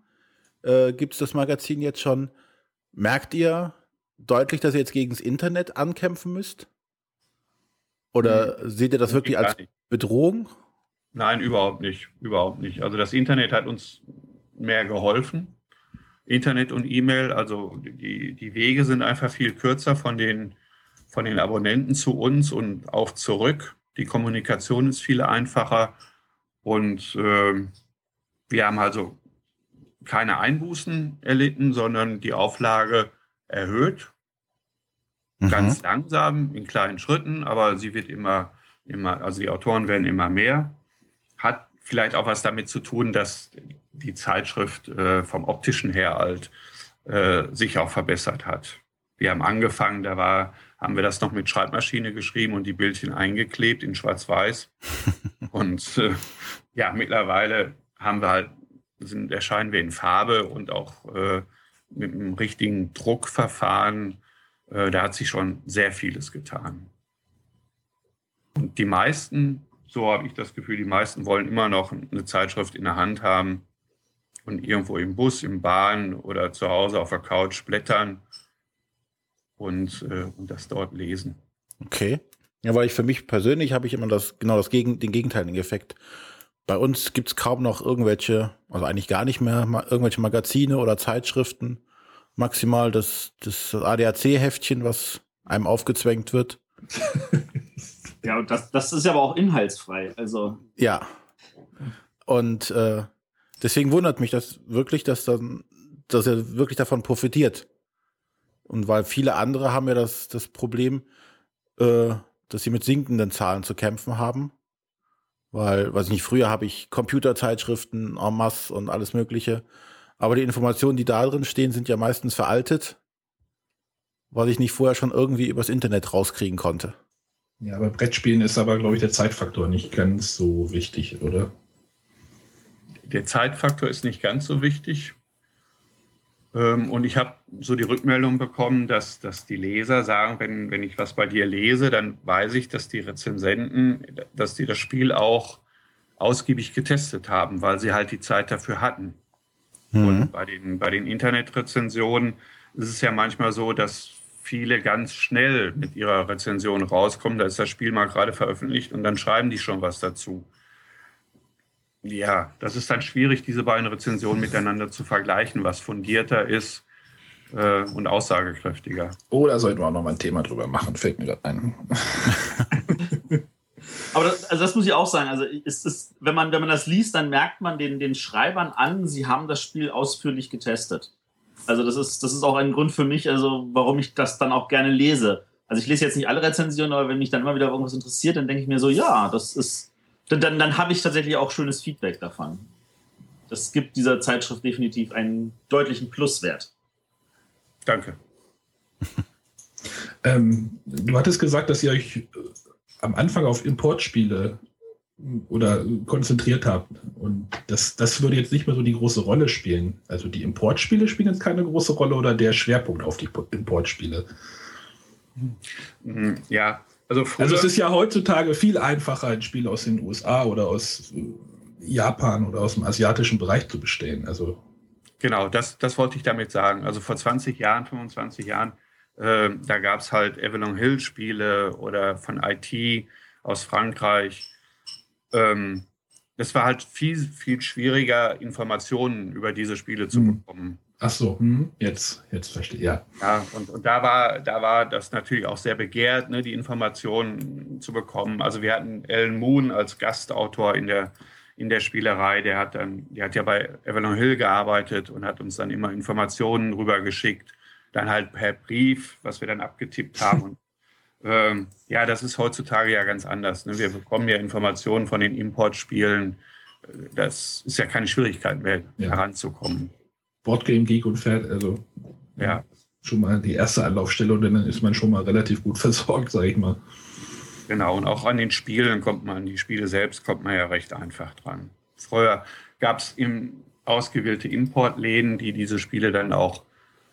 äh, gibt es das Magazin jetzt schon? Merkt ihr deutlich, dass ihr jetzt gegen das Internet ankämpfen müsst? Oder hm, seht ihr das wirklich als Bedrohung? Nein, überhaupt nicht. Überhaupt nicht. Also das Internet hat uns mehr geholfen. Internet und E-Mail, also die, die Wege sind einfach viel kürzer von den von den Abonnenten zu uns und auch zurück. Die Kommunikation ist viel einfacher und äh, wir haben also keine Einbußen erlitten, sondern die Auflage erhöht. Mhm. Ganz langsam, in kleinen Schritten, aber sie wird immer, immer, also die Autoren werden immer mehr. Hat vielleicht auch was damit zu tun, dass die Zeitschrift äh, vom optischen her halt äh, sich auch verbessert hat. Wir haben angefangen, da war, haben wir das noch mit Schreibmaschine geschrieben und die Bildchen eingeklebt in Schwarz-Weiß. und äh, ja, mittlerweile haben wir halt, sind, erscheinen wir in Farbe und auch äh, mit einem richtigen Druckverfahren. Äh, da hat sich schon sehr vieles getan. Und die meisten, so habe ich das Gefühl, die meisten wollen immer noch eine Zeitschrift in der Hand haben und irgendwo im Bus, im Bahn oder zu Hause auf der Couch blättern und, äh, und das dort lesen. Okay. Ja, weil ich für mich persönlich habe ich immer das, genau das Gegen, den gegenteiligen Effekt. Bei uns gibt es kaum noch irgendwelche, also eigentlich gar nicht mehr, ma- irgendwelche Magazine oder Zeitschriften. Maximal das, das ADAC-Heftchen, was einem aufgezwängt wird. Ja, und das, das ist ja aber auch inhaltsfrei. Also, Ja. Und äh, deswegen wundert mich das wirklich, dass dann, dass er wirklich davon profitiert. Und weil viele andere haben ja das, das Problem, äh, dass sie mit sinkenden Zahlen zu kämpfen haben. Weil, weiß ich nicht, früher habe ich Computerzeitschriften en masse und alles Mögliche. Aber die Informationen, die da drin stehen, sind ja meistens veraltet, weil ich nicht vorher schon irgendwie übers Internet rauskriegen konnte. Ja, bei Brettspielen ist aber, glaube ich, der Zeitfaktor nicht ganz so wichtig, oder? Der Zeitfaktor ist nicht ganz so wichtig. Ähm, Und ich habe so die Rückmeldung bekommen, dass, dass die Leser sagen, wenn, wenn ich was bei dir lese, dann weiß ich, dass die Rezensenten, dass die das Spiel auch ausgiebig getestet haben, weil sie halt die Zeit dafür hatten. Und bei den, bei den Internetrezensionen ist es ja manchmal so, dass viele ganz schnell mit ihrer Rezension rauskommen. Da ist das Spiel mal gerade veröffentlicht und dann schreiben die schon was dazu. Ja, das ist dann schwierig, diese beiden Rezensionen miteinander zu vergleichen, was fundierter ist äh, und aussagekräftiger. Oh, da sollten wir auch noch mal ein Thema drüber machen, fällt mir gerade ein. aber das, also das muss ich auch sagen. Also, ist es, wenn, man, wenn man das liest, dann merkt man den, den Schreibern an, sie haben das Spiel ausführlich getestet. Also, das ist, das ist auch ein Grund für mich, also, warum ich das dann auch gerne lese. Also, ich lese jetzt nicht alle Rezensionen, aber wenn mich dann immer wieder irgendwas interessiert, dann denke ich mir so, ja, das ist. Dann, dann, dann habe ich tatsächlich auch schönes Feedback davon. Das gibt dieser Zeitschrift definitiv einen deutlichen Pluswert. Danke. Ähm, du hattest gesagt, dass ihr euch äh, am Anfang auf Importspiele oder konzentriert habt. Und das, das würde jetzt nicht mehr so die große Rolle spielen. Also die Importspiele spielen jetzt keine große Rolle oder der Schwerpunkt auf die Importspiele. Ja, also früher, Also es ist ja heutzutage viel einfacher, ein Spiel aus den USA oder aus äh, Japan oder aus dem asiatischen Bereich zu bestellen. Also Genau, das, das wollte ich damit sagen. Also vor 20 Jahren, 25 Jahren, äh, da gab es halt Avalon Hill Spiele oder von IT aus Frankreich. Ähm, das war halt viel, viel schwieriger, Informationen über diese Spiele zu Mhm. bekommen. Ach so, hm, jetzt, jetzt verstehe ich. Ja. Ja, und, und da, war, da war das natürlich auch sehr begehrt, ne, die Informationen zu bekommen. Also wir hatten Alan Moon als Gastautor in der, in der Spielerei, der hat dann, der hat ja bei Avalon Hill gearbeitet und hat uns dann immer Informationen rübergeschickt. Dann halt per Brief, was wir dann abgetippt haben. Und, ähm, ja, das ist heutzutage ja ganz anders. Ne? Wir bekommen ja Informationen von den Importspielen. Das ist ja keine Schwierigkeit mehr, Ja. heranzukommen. Boardgame Geek und Pferd, also Ja. schon mal die erste Anlaufstelle und dann ist man schon mal relativ gut versorgt, sage ich mal. Genau, und auch an den Spielen kommt man, die Spiele selbst kommt man ja recht einfach dran. Früher gab es ausgewählte Importläden, die diese Spiele dann auch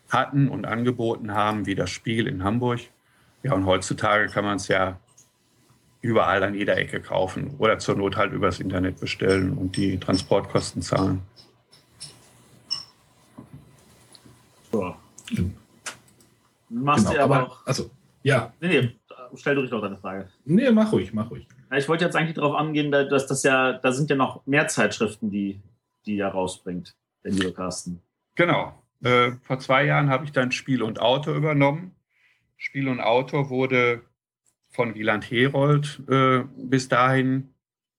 hatten und angeboten haben, wie das Spiel in Hamburg. Ja, und heutzutage kann man es ja überall an jeder Ecke kaufen oder zur Not halt übers Internet bestellen und die Transportkosten zahlen. So. Machst Genau, du aber, aber, auch. also, ja, Nee, nee, stell du dich doch deine Frage. nee, mach ruhig, mach ruhig. Ich wollte jetzt eigentlich darauf angehen, da- dass das ja, da sind ja noch mehr Zeitschriften, die, die ja rausbringt, der liebe Carsten. Genau. Äh, vor zwei Jahren habe ich dann Spiel und Auto übernommen. Spiel und Auto wurde von Wieland Herold äh, bis dahin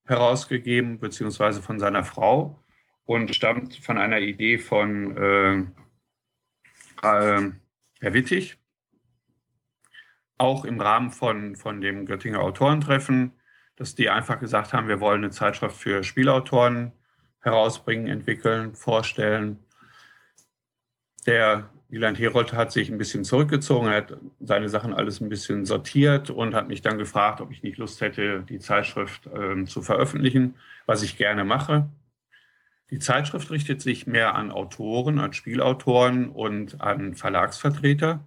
herausgegeben, beziehungsweise von seiner Frau. und stammt von einer Idee von äh, äh, Herr Wittig. Auch im Rahmen von, von dem Göttinger Autorentreffen, dass die einfach gesagt haben, wir wollen eine Zeitschrift für Spielautoren herausbringen, entwickeln, vorstellen. Der Wieland Herold hat sich ein bisschen zurückgezogen, er hat seine Sachen alles ein bisschen sortiert und hat mich dann gefragt, ob ich nicht Lust hätte, die Zeitschrift äh, zu veröffentlichen, was ich gerne mache. Die Zeitschrift richtet sich mehr an Autoren, an Spielautoren und an Verlagsvertreter.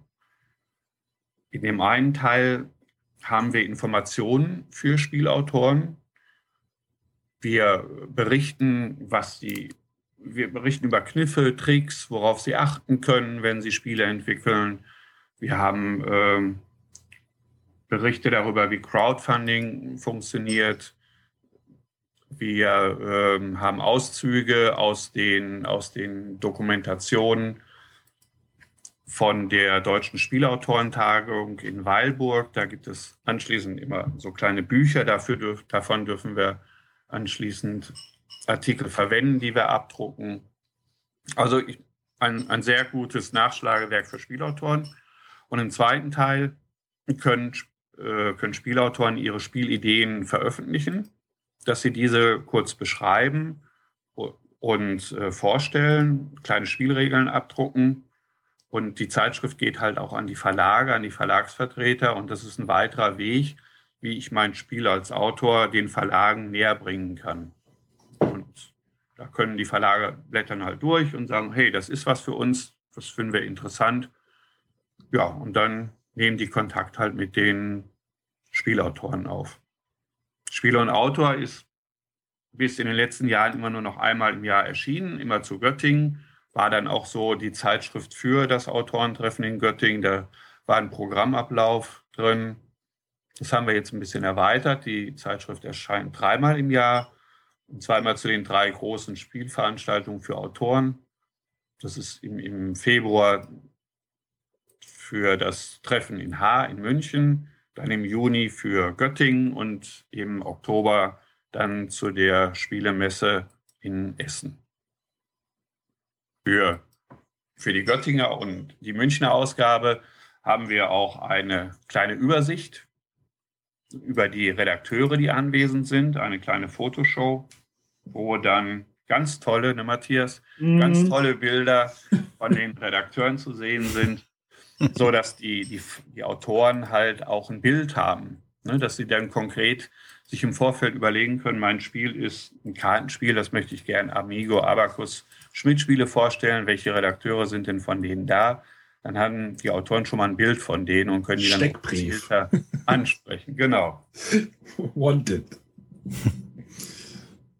In dem einen Teil haben wir Informationen für Spielautoren. Wir berichten, was die wir berichten über Kniffe, Tricks, worauf sie achten können, wenn sie Spiele entwickeln. Wir haben ähm, Berichte darüber, wie Crowdfunding funktioniert. Wir ähm, haben Auszüge aus den, aus den Dokumentationen von der Deutschen Spielautorentagung in Weilburg. Da gibt es anschließend immer so kleine Bücher. Dafür dürf, davon dürfen wir anschließend Artikel verwenden, die wir abdrucken. Also ein, ein sehr gutes Nachschlagewerk für Spielautoren. Und im zweiten Teil können, äh, können Spielautoren ihre Spielideen veröffentlichen, dass sie diese kurz beschreiben und äh, vorstellen, kleine Spielregeln abdrucken. Und die Zeitschrift geht halt auch an die Verlage, an die Verlagsvertreter. Und das ist ein weiterer Weg, wie ich mein Spiel als Autor den Verlagen näher bringen kann. Und da können die Verlage blättern halt durch und sagen, hey, das ist was für uns, das finden wir interessant. Ja, und dann nehmen die Kontakt halt mit den Spielautoren auf. Spieler und Autor ist bis in den letzten Jahren immer nur noch einmal im Jahr erschienen, immer zu Göttingen. War dann auch so die Zeitschrift für das Autorentreffen in Göttingen. Da war ein Programmablauf drin. Das haben wir jetzt ein bisschen erweitert. Die Zeitschrift erscheint dreimal im Jahr und zweimal zu den drei großen Spielveranstaltungen für Autoren. Das ist im, im Februar für das Treffen in Haar in München, dann im Juni für Göttingen und im Oktober dann zu der Spielemesse in Essen. Für, für die Göttinger und die Münchner Ausgabe haben wir auch eine kleine Übersicht über die Redakteure, die anwesend sind, eine kleine Fotoshow, wo dann ganz tolle, ne Matthias, mhm. ganz tolle Bilder von den Redakteuren zu sehen sind, so dass die, die, die Autoren halt auch ein Bild haben, ne, dass sie dann konkret sich im Vorfeld überlegen können, mein Spiel ist ein Kartenspiel, das möchte ich gerne Amigo, Abacus, Schmidt-Spiele vorstellen, welche Redakteure sind denn von denen da? dann haben die Autoren schon mal ein Bild von denen und können die dann gezielter ansprechen. Genau. Wanted.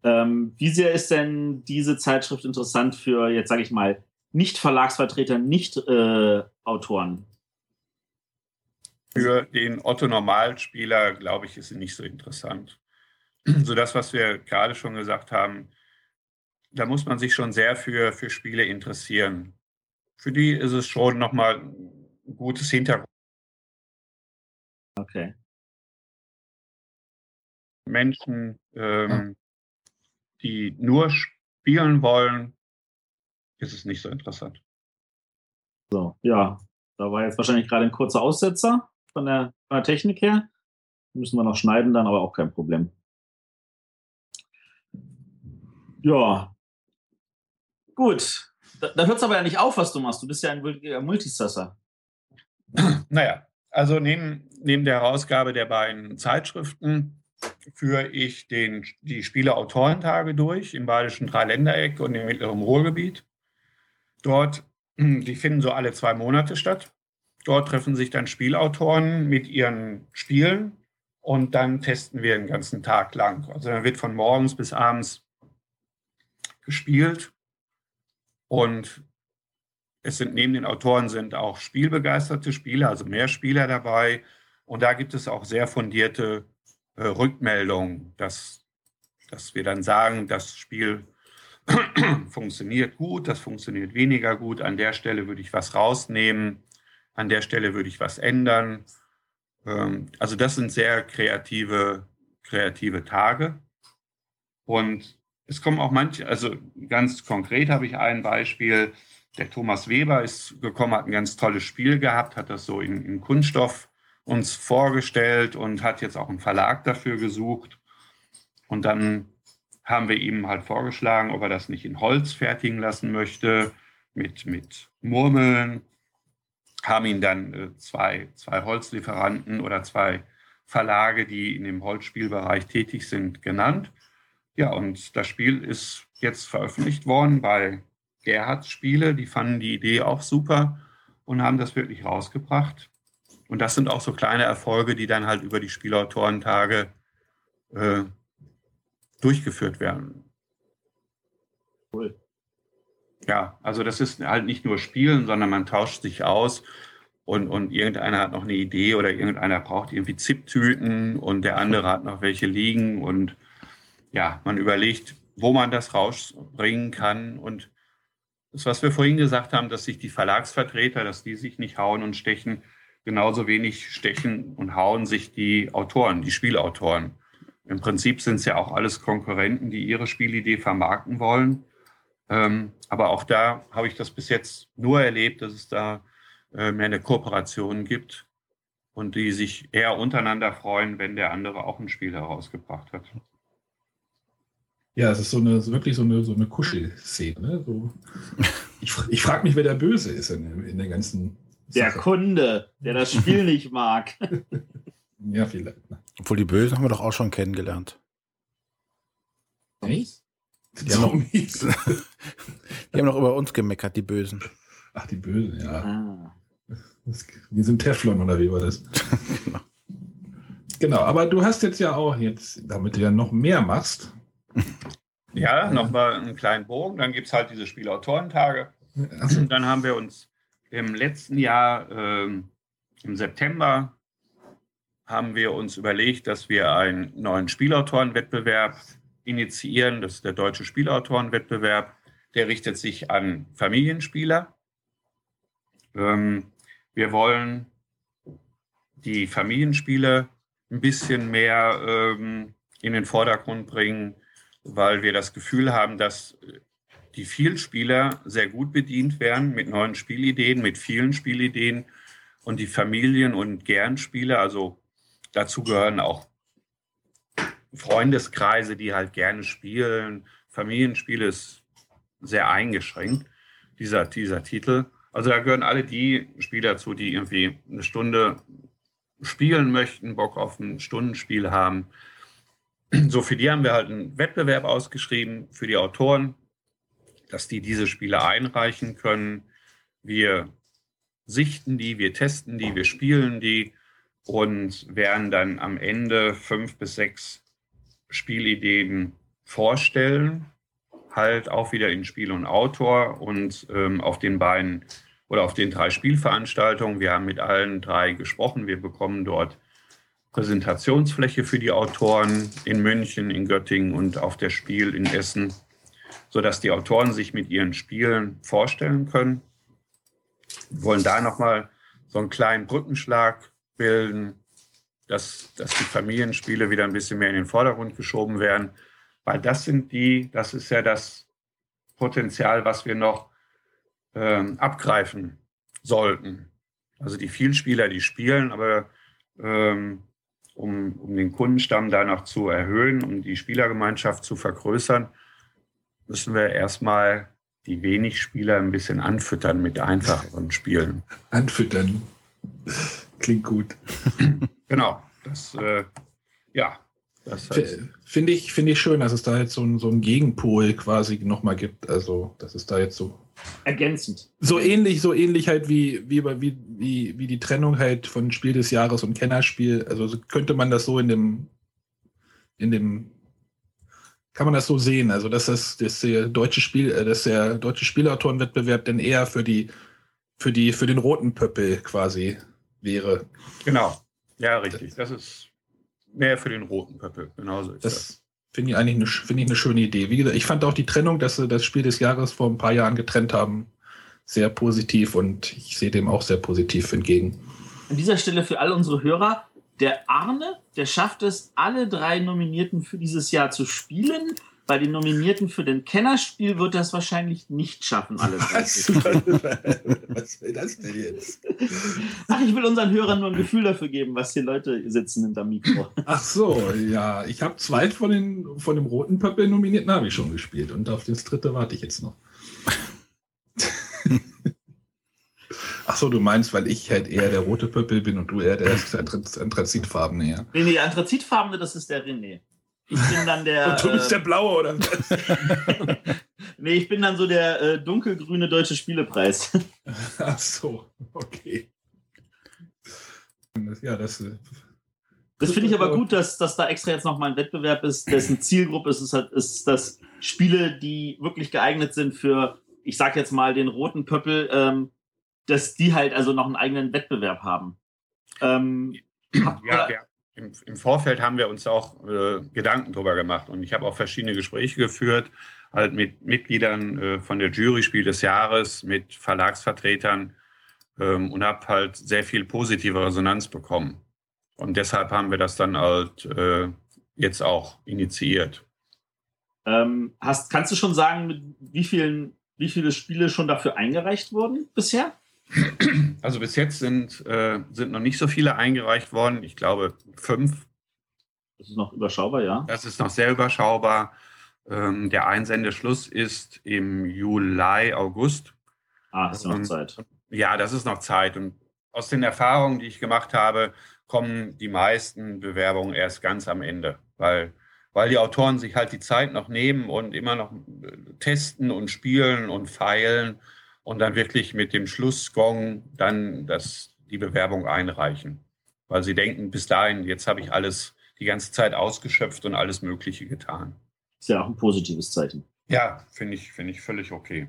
ähm, wie sehr ist denn diese Zeitschrift interessant für, jetzt sage ich mal, nicht Verlagsvertreter, nicht äh, Autoren? Für den Otto-Normalspieler, glaube ich, ist sie nicht so interessant. So das, was wir gerade schon gesagt haben, da muss man sich schon sehr für, für Spiele interessieren für die ist es schon nochmal ein gutes Hintergrund. Okay. Menschen, ähm, die nur spielen wollen, ist es nicht so interessant. So, ja, da war jetzt wahrscheinlich gerade ein kurzer Aussetzer von der, von der Technik her. Müssen wir noch schneiden, dann aber auch kein Problem. Ja. Gut, da, da hört es aber ja nicht auf, was du machst. Du bist ja ein Multisasser. Naja, also neben, neben der Herausgabe der beiden Zeitschriften führe ich den, die Spieleautorentage durch im Badischen Dreiländereck und im Mittleren Ruhrgebiet. Dort, die finden so alle zwei Monate statt. Dort treffen sich dann Spielautoren mit ihren Spielen und dann testen wir den ganzen Tag lang. Also dann wird von morgens bis abends gespielt und es sind neben den Autoren sind auch spielbegeisterte Spieler, also mehr Spieler dabei. Und da gibt es auch sehr fundierte äh, Rückmeldungen, dass, dass wir dann sagen, das Spiel funktioniert gut, das funktioniert weniger gut. An der Stelle würde ich was rausnehmen, an der Stelle würde ich was ändern. Ähm, also das sind sehr kreative, kreative Tage. Und es kommen auch manche, also ganz konkret habe ich ein Beispiel. Der Thomas Weber ist gekommen, hat ein ganz tolles Spiel gehabt, hat das so in, in Kunststoff uns vorgestellt und hat jetzt auch einen Verlag dafür gesucht. Und dann haben wir ihm halt vorgeschlagen, ob er das nicht in Holz fertigen lassen möchte, mit, mit Murmeln. Haben ihn dann äh, zwei, zwei Holzlieferanten oder zwei Verlage, die in dem Holzspielbereich tätig sind, genannt. Ja, und das Spiel ist jetzt veröffentlicht worden bei Gerhards Spiele. Die fanden die Idee auch super und haben das wirklich rausgebracht. Und das sind auch so kleine Erfolge, die dann halt über die Spielautorentage äh, durchgeführt werden. Cool. Ja, also das ist halt nicht nur Spielen, sondern man tauscht sich aus und, und irgendeiner hat noch eine Idee oder irgendeiner braucht irgendwie Zip-Tüten und der andere hat noch welche liegen und ja, man überlegt, wo man das rausbringen kann. Und das, was wir vorhin gesagt haben, dass sich die Verlagsvertreter, dass die sich nicht hauen und stechen, genauso wenig stechen und hauen sich die Autoren, die Spielautoren. Im Prinzip sind es ja auch alles Konkurrenten, die ihre Spielidee vermarkten wollen. Ähm, aber auch da habe ich das bis jetzt nur erlebt, dass es da äh, mehr eine Kooperation gibt und die sich eher untereinander freuen, wenn der andere auch ein Spiel herausgebracht hat. Ja, es ist so eine, wirklich so eine, so eine Kuschelszene. Ne? So. Ich, ich frage mich, wer der Böse ist in, in der ganzen. Der Sache. Kunde, der das Spiel nicht mag. Ja, vielleicht. ne? Obwohl die Bösen haben wir doch auch schon kennengelernt. Echt? Die haben, noch, Zombies. die haben noch über uns gemeckert, die Bösen. Ach, die Bösen, ja. Ah. Das, die sind Teflon oder wie war das? genau, aber du hast jetzt ja auch jetzt, damit du ja noch mehr machst. Ja, nochmal einen kleinen Bogen. Dann gibt es halt diese Spielautorentage. Und dann haben wir uns im letzten Jahr, ähm, im September, haben wir uns überlegt, dass wir einen neuen Spielautorenwettbewerb initiieren. Das ist der Deutsche Spielautorenwettbewerb. Der richtet sich an Familienspieler. Ähm, wir wollen die Familienspiele ein bisschen mehr ähm, in den Vordergrund bringen, weil wir das Gefühl haben, dass die Vielspieler sehr gut bedient werden mit neuen Spielideen, mit vielen Spielideen und die Familien- und Gernspieler, also dazu gehören auch Freundeskreise, die halt gerne spielen. Familienspiele ist sehr eingeschränkt, dieser, dieser Titel. Also da gehören alle die Spieler zu, die irgendwie eine Stunde spielen möchten, Bock auf ein Stundenspiel haben. So, für die haben wir halt einen Wettbewerb ausgeschrieben, für die Autoren, dass die diese Spiele einreichen können. Wir sichten die, wir testen die, wir spielen die und werden dann am Ende fünf bis sechs Spielideen vorstellen. Halt auch wieder in Spiel und Autor und ähm, auf den beiden oder auf den drei Spielveranstaltungen. Wir haben mit allen drei gesprochen. Wir bekommen dort Präsentationsfläche für die Autoren in München, in Göttingen und auf der Spiel in Essen, sodass die Autoren sich mit ihren Spielen vorstellen können. Wir wollen da nochmal so einen kleinen Brückenschlag bilden, dass, dass die Familienspiele wieder ein bisschen mehr in den Vordergrund geschoben werden, weil das sind die, das ist ja das Potenzial, was wir noch ähm, abgreifen sollten. Also die Vielspieler, die spielen, aber ähm, um, um den Kundenstamm da noch zu erhöhen, um die Spielergemeinschaft zu vergrößern, müssen wir erstmal die wenig Spieler ein bisschen anfüttern mit einfacheren Spielen. anfüttern. Klingt gut. Genau. Das, äh, ja, das heißt, Finde ich, finde ich schön, dass es da jetzt so, ein, so einen Gegenpol quasi nochmal gibt. Also, dass es da jetzt so Ergänzend. so ähnlich, so ähnlich halt wie, wie, wie, wie, wie die Trennung halt von Spiel des Jahres und Kennerspiel. Also so könnte man das so in dem, in dem, kann man das so sehen. Also dass das, dass der deutsche Spiel, äh, dass der deutsche Spielautorenwettbewerb dann eher für die, für die, für den roten Pöppel quasi wäre. genau. Ja, richtig. Das ist mehr für den roten Pöppel. Genauso ist das. Das finde ich eigentlich eine, finde ich eine schöne Idee. Wie gesagt, ich fand auch die Trennung, dass sie das Spiel des Jahres vor ein paar Jahren getrennt haben, sehr positiv und ich sehe dem auch sehr positiv entgegen. An dieser Stelle für all unsere Hörer, der Arne, der schafft es, alle drei Nominierten für dieses Jahr zu spielen bei den Nominierten für den Kennerspiel wird das wahrscheinlich nicht schaffen, alle Was, 30. was will das denn jetzt? Ach, ich will unseren Hörern nur ein Gefühl dafür geben, was hier Leute sitzen hinterm Mikro. Ach so, ja. Ich habe zwei von, den, von dem roten Pöppel nominierten habe ich schon gespielt und auf das dritte warte ich jetzt noch. Ach so, du meinst, weil ich halt eher der rote Pöppel bin und du eher der Anthraz- Anthrazitfarbene, ja. Nee, nee, Anthrazitfarbene, das ist der René. Ich bin dann der. Und du bist der äh, blaue, oder was? nee, ich bin dann so der äh, dunkelgrüne deutsche Spielepreis. Ach so, okay. Ja, das. äh, Das finde ich aber gut, dass, dass da extra jetzt nochmal ein Wettbewerb ist, dessen Zielgruppe ist, ist, halt, ist dass Spiele, die wirklich geeignet sind für, ich sag jetzt mal, den roten Pöppel, ähm, dass die halt also noch einen eigenen Wettbewerb haben. Ähm, Ja, wir, im, im Vorfeld haben wir uns auch äh, Gedanken drüber gemacht und ich habe auch verschiedene Gespräche geführt, halt mit Mitgliedern äh, von der Jury Spiel des Jahres, mit Verlagsvertretern ähm, und habe halt sehr viel positive Resonanz bekommen. Und deshalb haben wir das dann halt äh, jetzt auch initiiert. ähm, hast, kannst du schon sagen, mit wie vielen, wie viele Spiele schon dafür eingereicht wurden bisher? Also bis jetzt sind, äh, sind noch nicht so viele eingereicht worden. Ich glaube fünf. Das ist noch überschaubar, ja. Das ist noch sehr überschaubar. Ähm, der Einsendeschluss ist im Juli, August. Ah, ist noch Und- Zeit. Ja, das ist noch Zeit. Und aus den Erfahrungen, die ich gemacht habe, kommen die meisten Bewerbungen erst ganz am Ende, weil, weil die Autoren sich halt die Zeit noch nehmen und immer noch äh, testen und spielen und feilen und dann wirklich mit dem Schlussgong dann das, die Bewerbung einreichen. Weil sie denken, bis dahin, jetzt habe ich alles die ganze Zeit ausgeschöpft und alles Mögliche getan. Ist ja auch ein positives Zeichen. Ja, finde ich, finde ich völlig okay.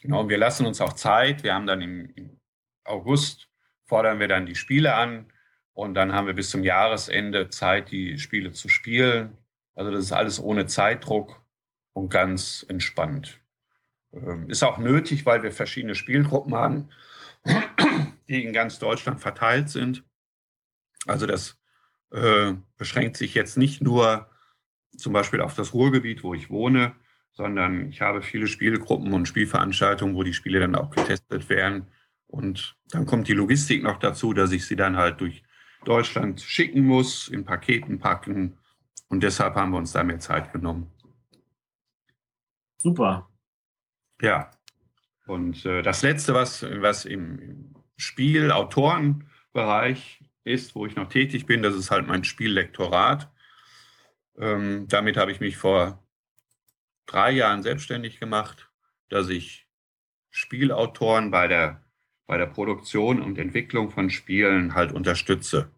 Genau, und wir lassen uns auch Zeit. Wir haben dann im, im August, fordern wir dann die Spiele an und dann haben wir bis zum Jahresende Zeit, die Spiele zu spielen. Also das ist alles ohne Zeitdruck und ganz entspannt. Ähm, Ist auch nötig, weil wir verschiedene Spielgruppen haben, die in ganz Deutschland verteilt sind. Also das äh, beschränkt sich jetzt nicht nur zum Beispiel auf das Ruhrgebiet, wo ich wohne, sondern ich habe viele Spielgruppen und Spielveranstaltungen, wo die Spiele dann auch getestet werden. Und dann kommt die Logistik noch dazu, dass ich sie dann halt durch Deutschland schicken muss, in Paketen packen. Und deshalb haben wir uns da mehr Zeit genommen. Super. Ja. Und äh, das Letzte, was, was im, im Spiel-Autorenbereich ist, wo ich noch tätig bin, das ist halt mein Spiellektorat. Ähm, damit habe ich mich vor drei Jahren selbstständig gemacht, dass ich Spielautoren bei der, bei der Produktion und Entwicklung von Spielen halt unterstütze.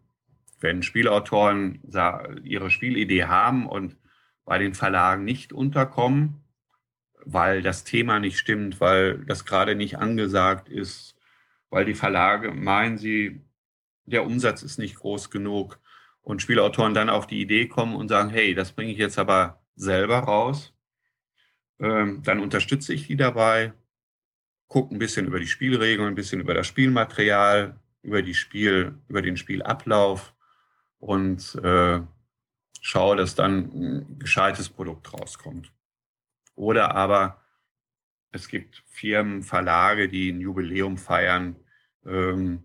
Wenn Spielautoren ihre Spielidee haben und bei den Verlagen nicht unterkommen, weil das Thema nicht stimmt, weil das gerade nicht angesagt ist, weil die Verlage meinen, sie, der Umsatz ist nicht groß genug und Spielautoren dann auf die Idee kommen und sagen, hey, das bringe ich jetzt aber selber raus, ähm, dann unterstütze ich die dabei, gucke ein bisschen über die Spielregeln, ein bisschen über das Spielmaterial, über die Spiel, über den Spielablauf und äh, schaue, dass dann ein gescheites Produkt rauskommt. Oder aber es gibt Firmen, Verlage, die ein Jubiläum feiern ähm,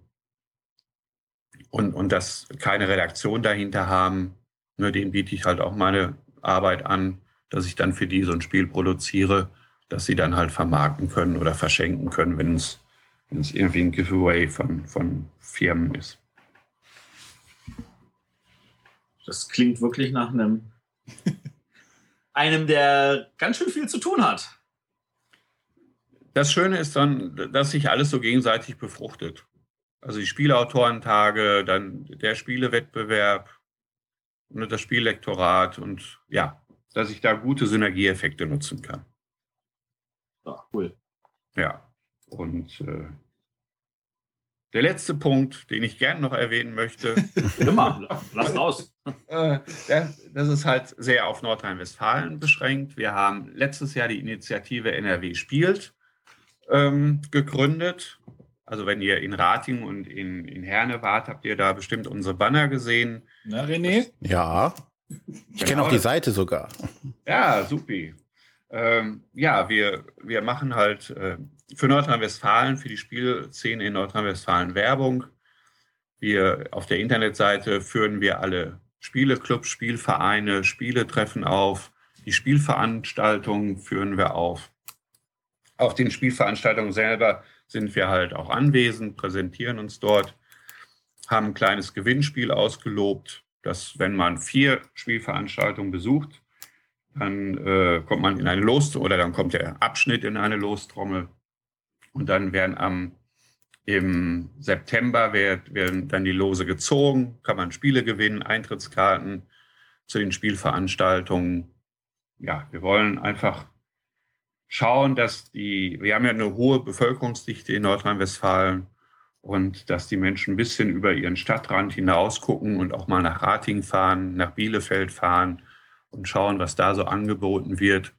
und, und das keine Redaktion dahinter haben. Nur denen biete ich halt auch meine Arbeit an, dass ich dann für die so ein Spiel produziere, dass sie dann halt vermarkten können oder verschenken können, wenn es, wenn es irgendwie ein Giveaway von, von Firmen ist. Das klingt wirklich nach einem, einem, der ganz schön viel zu tun hat. Das Schöne ist dann, dass sich alles so gegenseitig befruchtet. Also die Spielautorentage, dann der Spielewettbewerb und das Spiellektorat und ja, dass ich da gute Synergieeffekte nutzen kann. Ja, cool. Ja, und äh, der letzte Punkt, den ich gern noch erwähnen möchte, Immer, lass raus. äh, das, das ist halt sehr auf Nordrhein-Westfalen beschränkt. Wir haben letztes Jahr die Initiative NRW spielt ähm, gegründet. Also wenn ihr in Rating und in, in Herne wart, habt ihr da bestimmt unsere Banner gesehen. Na, René? Ja, Ich kenne auch die Seite sogar. Ja, supi. Ähm, ja, wir, wir machen halt äh, für Nordrhein-Westfalen, für die Spielszene in Nordrhein-Westfalen Werbung. Wir auf der Internetseite führen wir alle Spieleclubs, Spielvereine, Spieletreffen auf. Die Spielveranstaltungen führen wir auf. Auf den Spielveranstaltungen selber sind wir halt auch anwesend, präsentieren uns dort, haben ein kleines Gewinnspiel ausgelobt, dass wenn man vier Spielveranstaltungen besucht, dann äh, kommt man in eine Los oder dann kommt der Abschnitt in eine Lostrommel und dann werden am im September wird, werden dann die Lose gezogen, kann man Spiele gewinnen, Eintrittskarten zu den Spielveranstaltungen. Ja, wir wollen einfach schauen, dass die, wir haben ja eine hohe Bevölkerungsdichte in Nordrhein-Westfalen und dass die Menschen ein bisschen über ihren Stadtrand hinaus gucken und auch mal nach Rating fahren, nach Bielefeld fahren und schauen, was da so angeboten wird.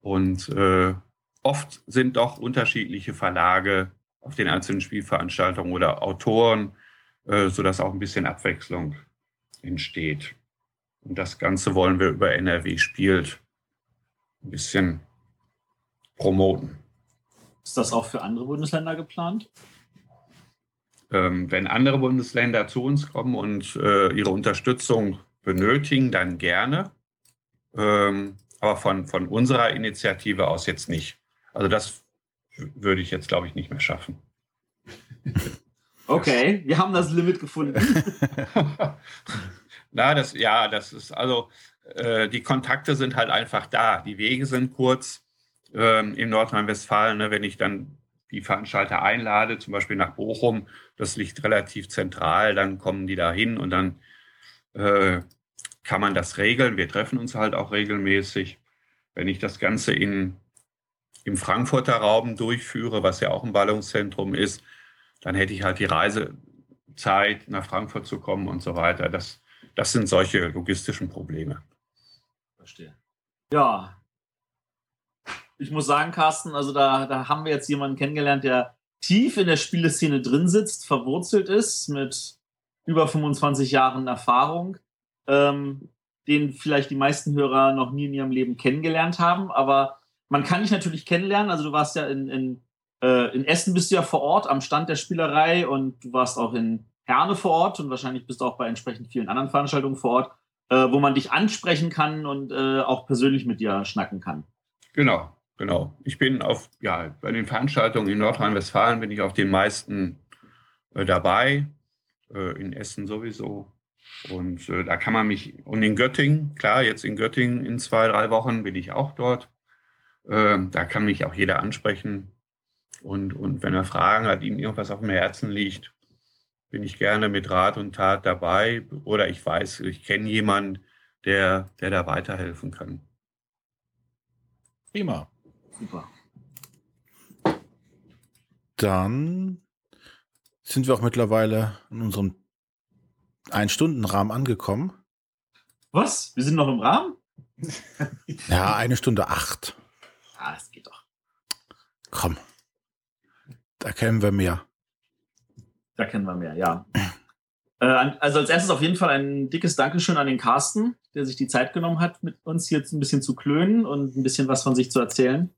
Und äh, oft sind doch unterschiedliche Verlage auf den einzelnen Spielveranstaltungen oder Autoren, äh, sodass auch ein bisschen Abwechslung entsteht. Und das Ganze wollen wir über NRW spielt ein bisschen promoten. Ist das auch für andere Bundesländer geplant? Ähm, wenn andere Bundesländer zu uns kommen und äh, ihre Unterstützung benötigen, dann gerne. Ähm, aber von, von unserer Initiative aus jetzt nicht. Also das würde ich jetzt, glaube ich, nicht mehr schaffen. Okay, wir haben das Limit gefunden. Na, das, ja, das ist also, äh, die Kontakte sind halt einfach da. Die Wege sind kurz ähm, in Nordrhein-Westfalen. Ne, wenn ich dann die Veranstalter einlade, zum Beispiel nach Bochum, das liegt relativ zentral, dann kommen die da hin und dann äh, kann man das regeln. Wir treffen uns halt auch regelmäßig. Wenn ich das Ganze in im Frankfurter Raum durchführe, was ja auch ein Ballungszentrum ist, dann hätte ich halt die Reisezeit, nach Frankfurt zu kommen und so weiter. Das, das sind solche logistischen Probleme. Verstehe. Ja. Ich muss sagen, Carsten, also da, da haben wir jetzt jemanden kennengelernt, der tief in der Spieleszene drin sitzt, verwurzelt ist, mit über 25 Jahren Erfahrung, ähm, den vielleicht die meisten Hörer noch nie in ihrem Leben kennengelernt haben, aber man kann dich natürlich kennenlernen. Also du warst ja in, in, äh, in Essen bist du ja vor Ort am Stand der Spielerei und du warst auch in Herne vor Ort und wahrscheinlich bist du auch bei entsprechend vielen anderen Veranstaltungen vor Ort, äh, wo man dich ansprechen kann und äh, auch persönlich mit dir schnacken kann. Genau, genau. Ich bin auf, ja, bei den Veranstaltungen in Nordrhein-Westfalen bin ich auf den meisten äh, dabei, äh, in Essen sowieso. Und äh, da kann man mich, und in Göttingen, klar, jetzt in Göttingen in zwei, drei Wochen bin ich auch dort. Ähm, da kann mich auch jeder ansprechen. Und, und wenn er Fragen hat, ihm irgendwas auf dem Herzen liegt, bin ich gerne mit Rat und Tat dabei. Oder ich weiß, ich kenne jemanden, der, der da weiterhelfen kann. Prima. Super. Dann sind wir auch mittlerweile in unserem Ein-Stunden-Rahmen angekommen. Was? Wir sind noch im Rahmen? Ja, eine Stunde acht. Ah, das geht doch. Komm. Da kennen wir mehr. Da kennen wir mehr, ja. Äh, also als erstes auf jeden Fall ein dickes Dankeschön an den Carsten, der sich die Zeit genommen hat, mit uns jetzt ein bisschen zu klönen und ein bisschen was von sich zu erzählen.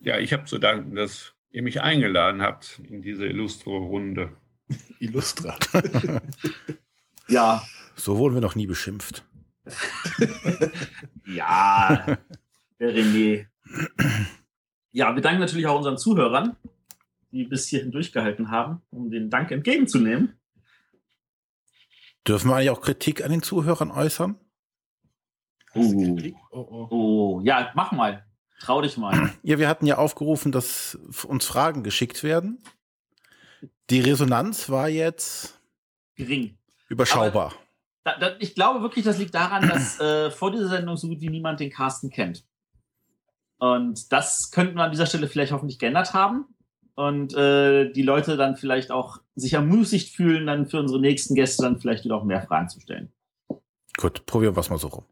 Ja, ich habe zu danken, dass ihr mich eingeladen habt in diese illustre Runde. Illustra. Ja, So wurden wir noch nie beschimpft. ja, der René. Ja, wir danken natürlich auch unseren Zuhörern, die bis hierhin durchgehalten haben, um den Dank entgegenzunehmen. Dürfen wir eigentlich auch Kritik an den Zuhörern äußern? Oh, Oh, oh. oh, ja, mach mal. Trau dich mal. Ja, wir hatten ja aufgerufen, dass uns Fragen geschickt werden. Die Resonanz war jetzt Gering. überschaubar. Da, da, ich glaube wirklich, das liegt daran, dass äh, vor dieser Sendung so gut wie niemand den Carsten kennt. Und das könnten wir an dieser Stelle vielleicht hoffentlich geändert haben. Und äh, die Leute dann vielleicht auch sich ermutigt fühlen, dann für unsere nächsten Gäste dann vielleicht wieder auch mehr Fragen zu stellen. Gut, probieren wir es mal so rum.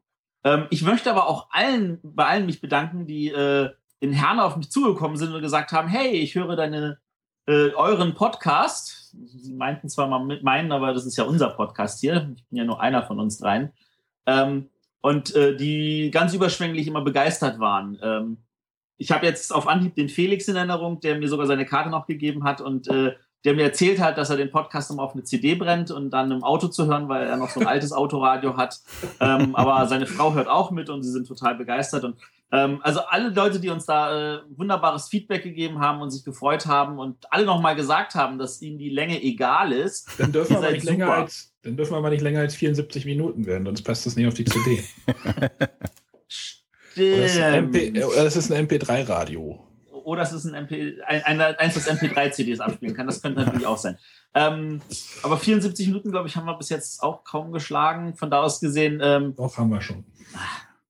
Ähm, ich möchte aber auch allen, bei allen mich bedanken, die äh, in Herne auf mich zugekommen sind und gesagt haben, hey, ich höre deine äh, euren Podcast. Sie meinten zwar mal mit meinen, aber das ist ja unser Podcast hier. Ich bin ja nur einer von uns dreien. Ähm, und äh, die ganz überschwänglich immer begeistert waren. Ähm, ich habe jetzt auf Anhieb den Felix in Erinnerung, der mir sogar seine Karte noch gegeben hat und äh, der mir erzählt hat, dass er den Podcast immer auf eine CD brennt und dann im Auto zu hören, weil er noch so ein altes Autoradio hat. Ähm, aber seine Frau hört auch mit und sie sind total begeistert. Und ähm, also alle Leute, die uns da äh, wunderbares Feedback gegeben haben und sich gefreut haben und alle nochmal gesagt haben, dass ihnen die Länge egal ist. Dann dürfen, wir aber nicht länger als, dann dürfen wir aber nicht länger als 74 Minuten werden, sonst passt das nicht auf die CD. Stimmt. Das ist ein, MP, das ist ein MP3-Radio oder es ist ein MP, ein, ein, eins, das MP3-CDs abspielen kann. Das könnte natürlich auch sein. Ähm, aber 74 Minuten, glaube ich, haben wir bis jetzt auch kaum geschlagen. Von da aus gesehen. Ähm, Doch, haben wir schon.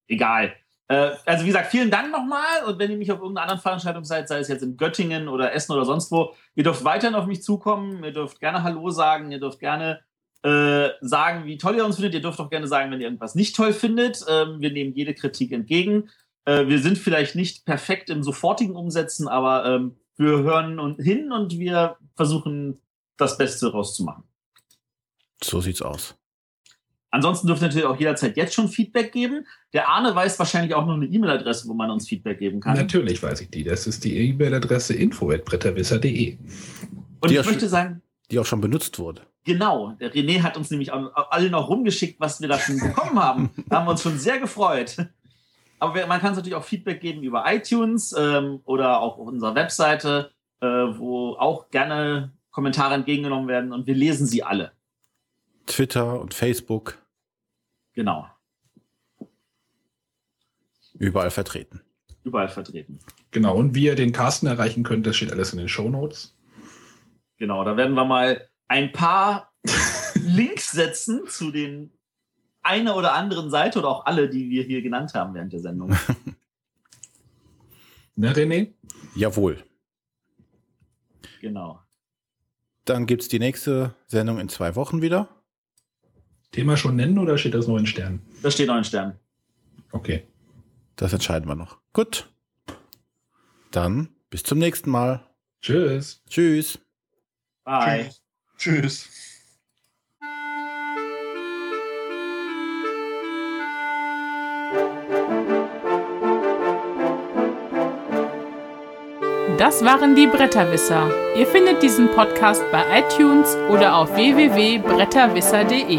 Egal. Äh, also, wie gesagt, vielen Dank nochmal. Und wenn ihr mich auf irgendeiner anderen Veranstaltung seid, sei es jetzt in Göttingen oder Essen oder sonst wo, ihr dürft weiterhin auf mich zukommen. Ihr dürft gerne Hallo sagen. Ihr dürft gerne äh, sagen, wie toll ihr uns findet. Ihr dürft auch gerne sagen, wenn ihr irgendwas nicht toll findet. Ähm, wir nehmen jede Kritik entgegen. Äh, wir sind vielleicht nicht perfekt im sofortigen Umsetzen, aber ähm, wir hören und hin und wir versuchen das Beste rauszumachen. So sieht's aus. Ansonsten dürft ihr natürlich auch jederzeit jetzt schon Feedback geben. Der Arne weiß wahrscheinlich auch noch eine E-Mail-Adresse, wo man uns Feedback geben kann. Natürlich weiß ich die. Das ist die E-Mail-Adresse info.bretterwisser.de. Und die ich möchte sagen. Die auch schon benutzt wurde. Genau. Der René hat uns nämlich alle noch rumgeschickt, was wir da schon bekommen haben. Da haben wir uns schon sehr gefreut. Aber man kann es natürlich auch Feedback geben über iTunes ähm, oder auch auf unserer Webseite, äh, wo auch gerne Kommentare entgegengenommen werden und wir lesen sie alle. Twitter und Facebook. Genau. Überall vertreten. Überall vertreten. Genau, und wie ihr den Carsten erreichen könnt, das steht alles in den Show Notes. Genau, da werden wir mal ein paar Links setzen zu den einer oder anderen Seite oder auch alle, die wir hier genannt haben während der Sendung. Na, René? Jawohl. Genau. Dann gibt es die nächste Sendung in zwei Wochen wieder. Thema schon nennen oder steht das noch in Sternen? Das steht noch in Sternen. Okay. Das entscheiden wir noch. Gut. Dann bis zum nächsten Mal. Tschüss. Tschüss. Bye. Tschüss. Tschüss. Das waren die Bretterwisser. Ihr findet diesen Podcast bei iTunes oder auf www.bretterwisser.de.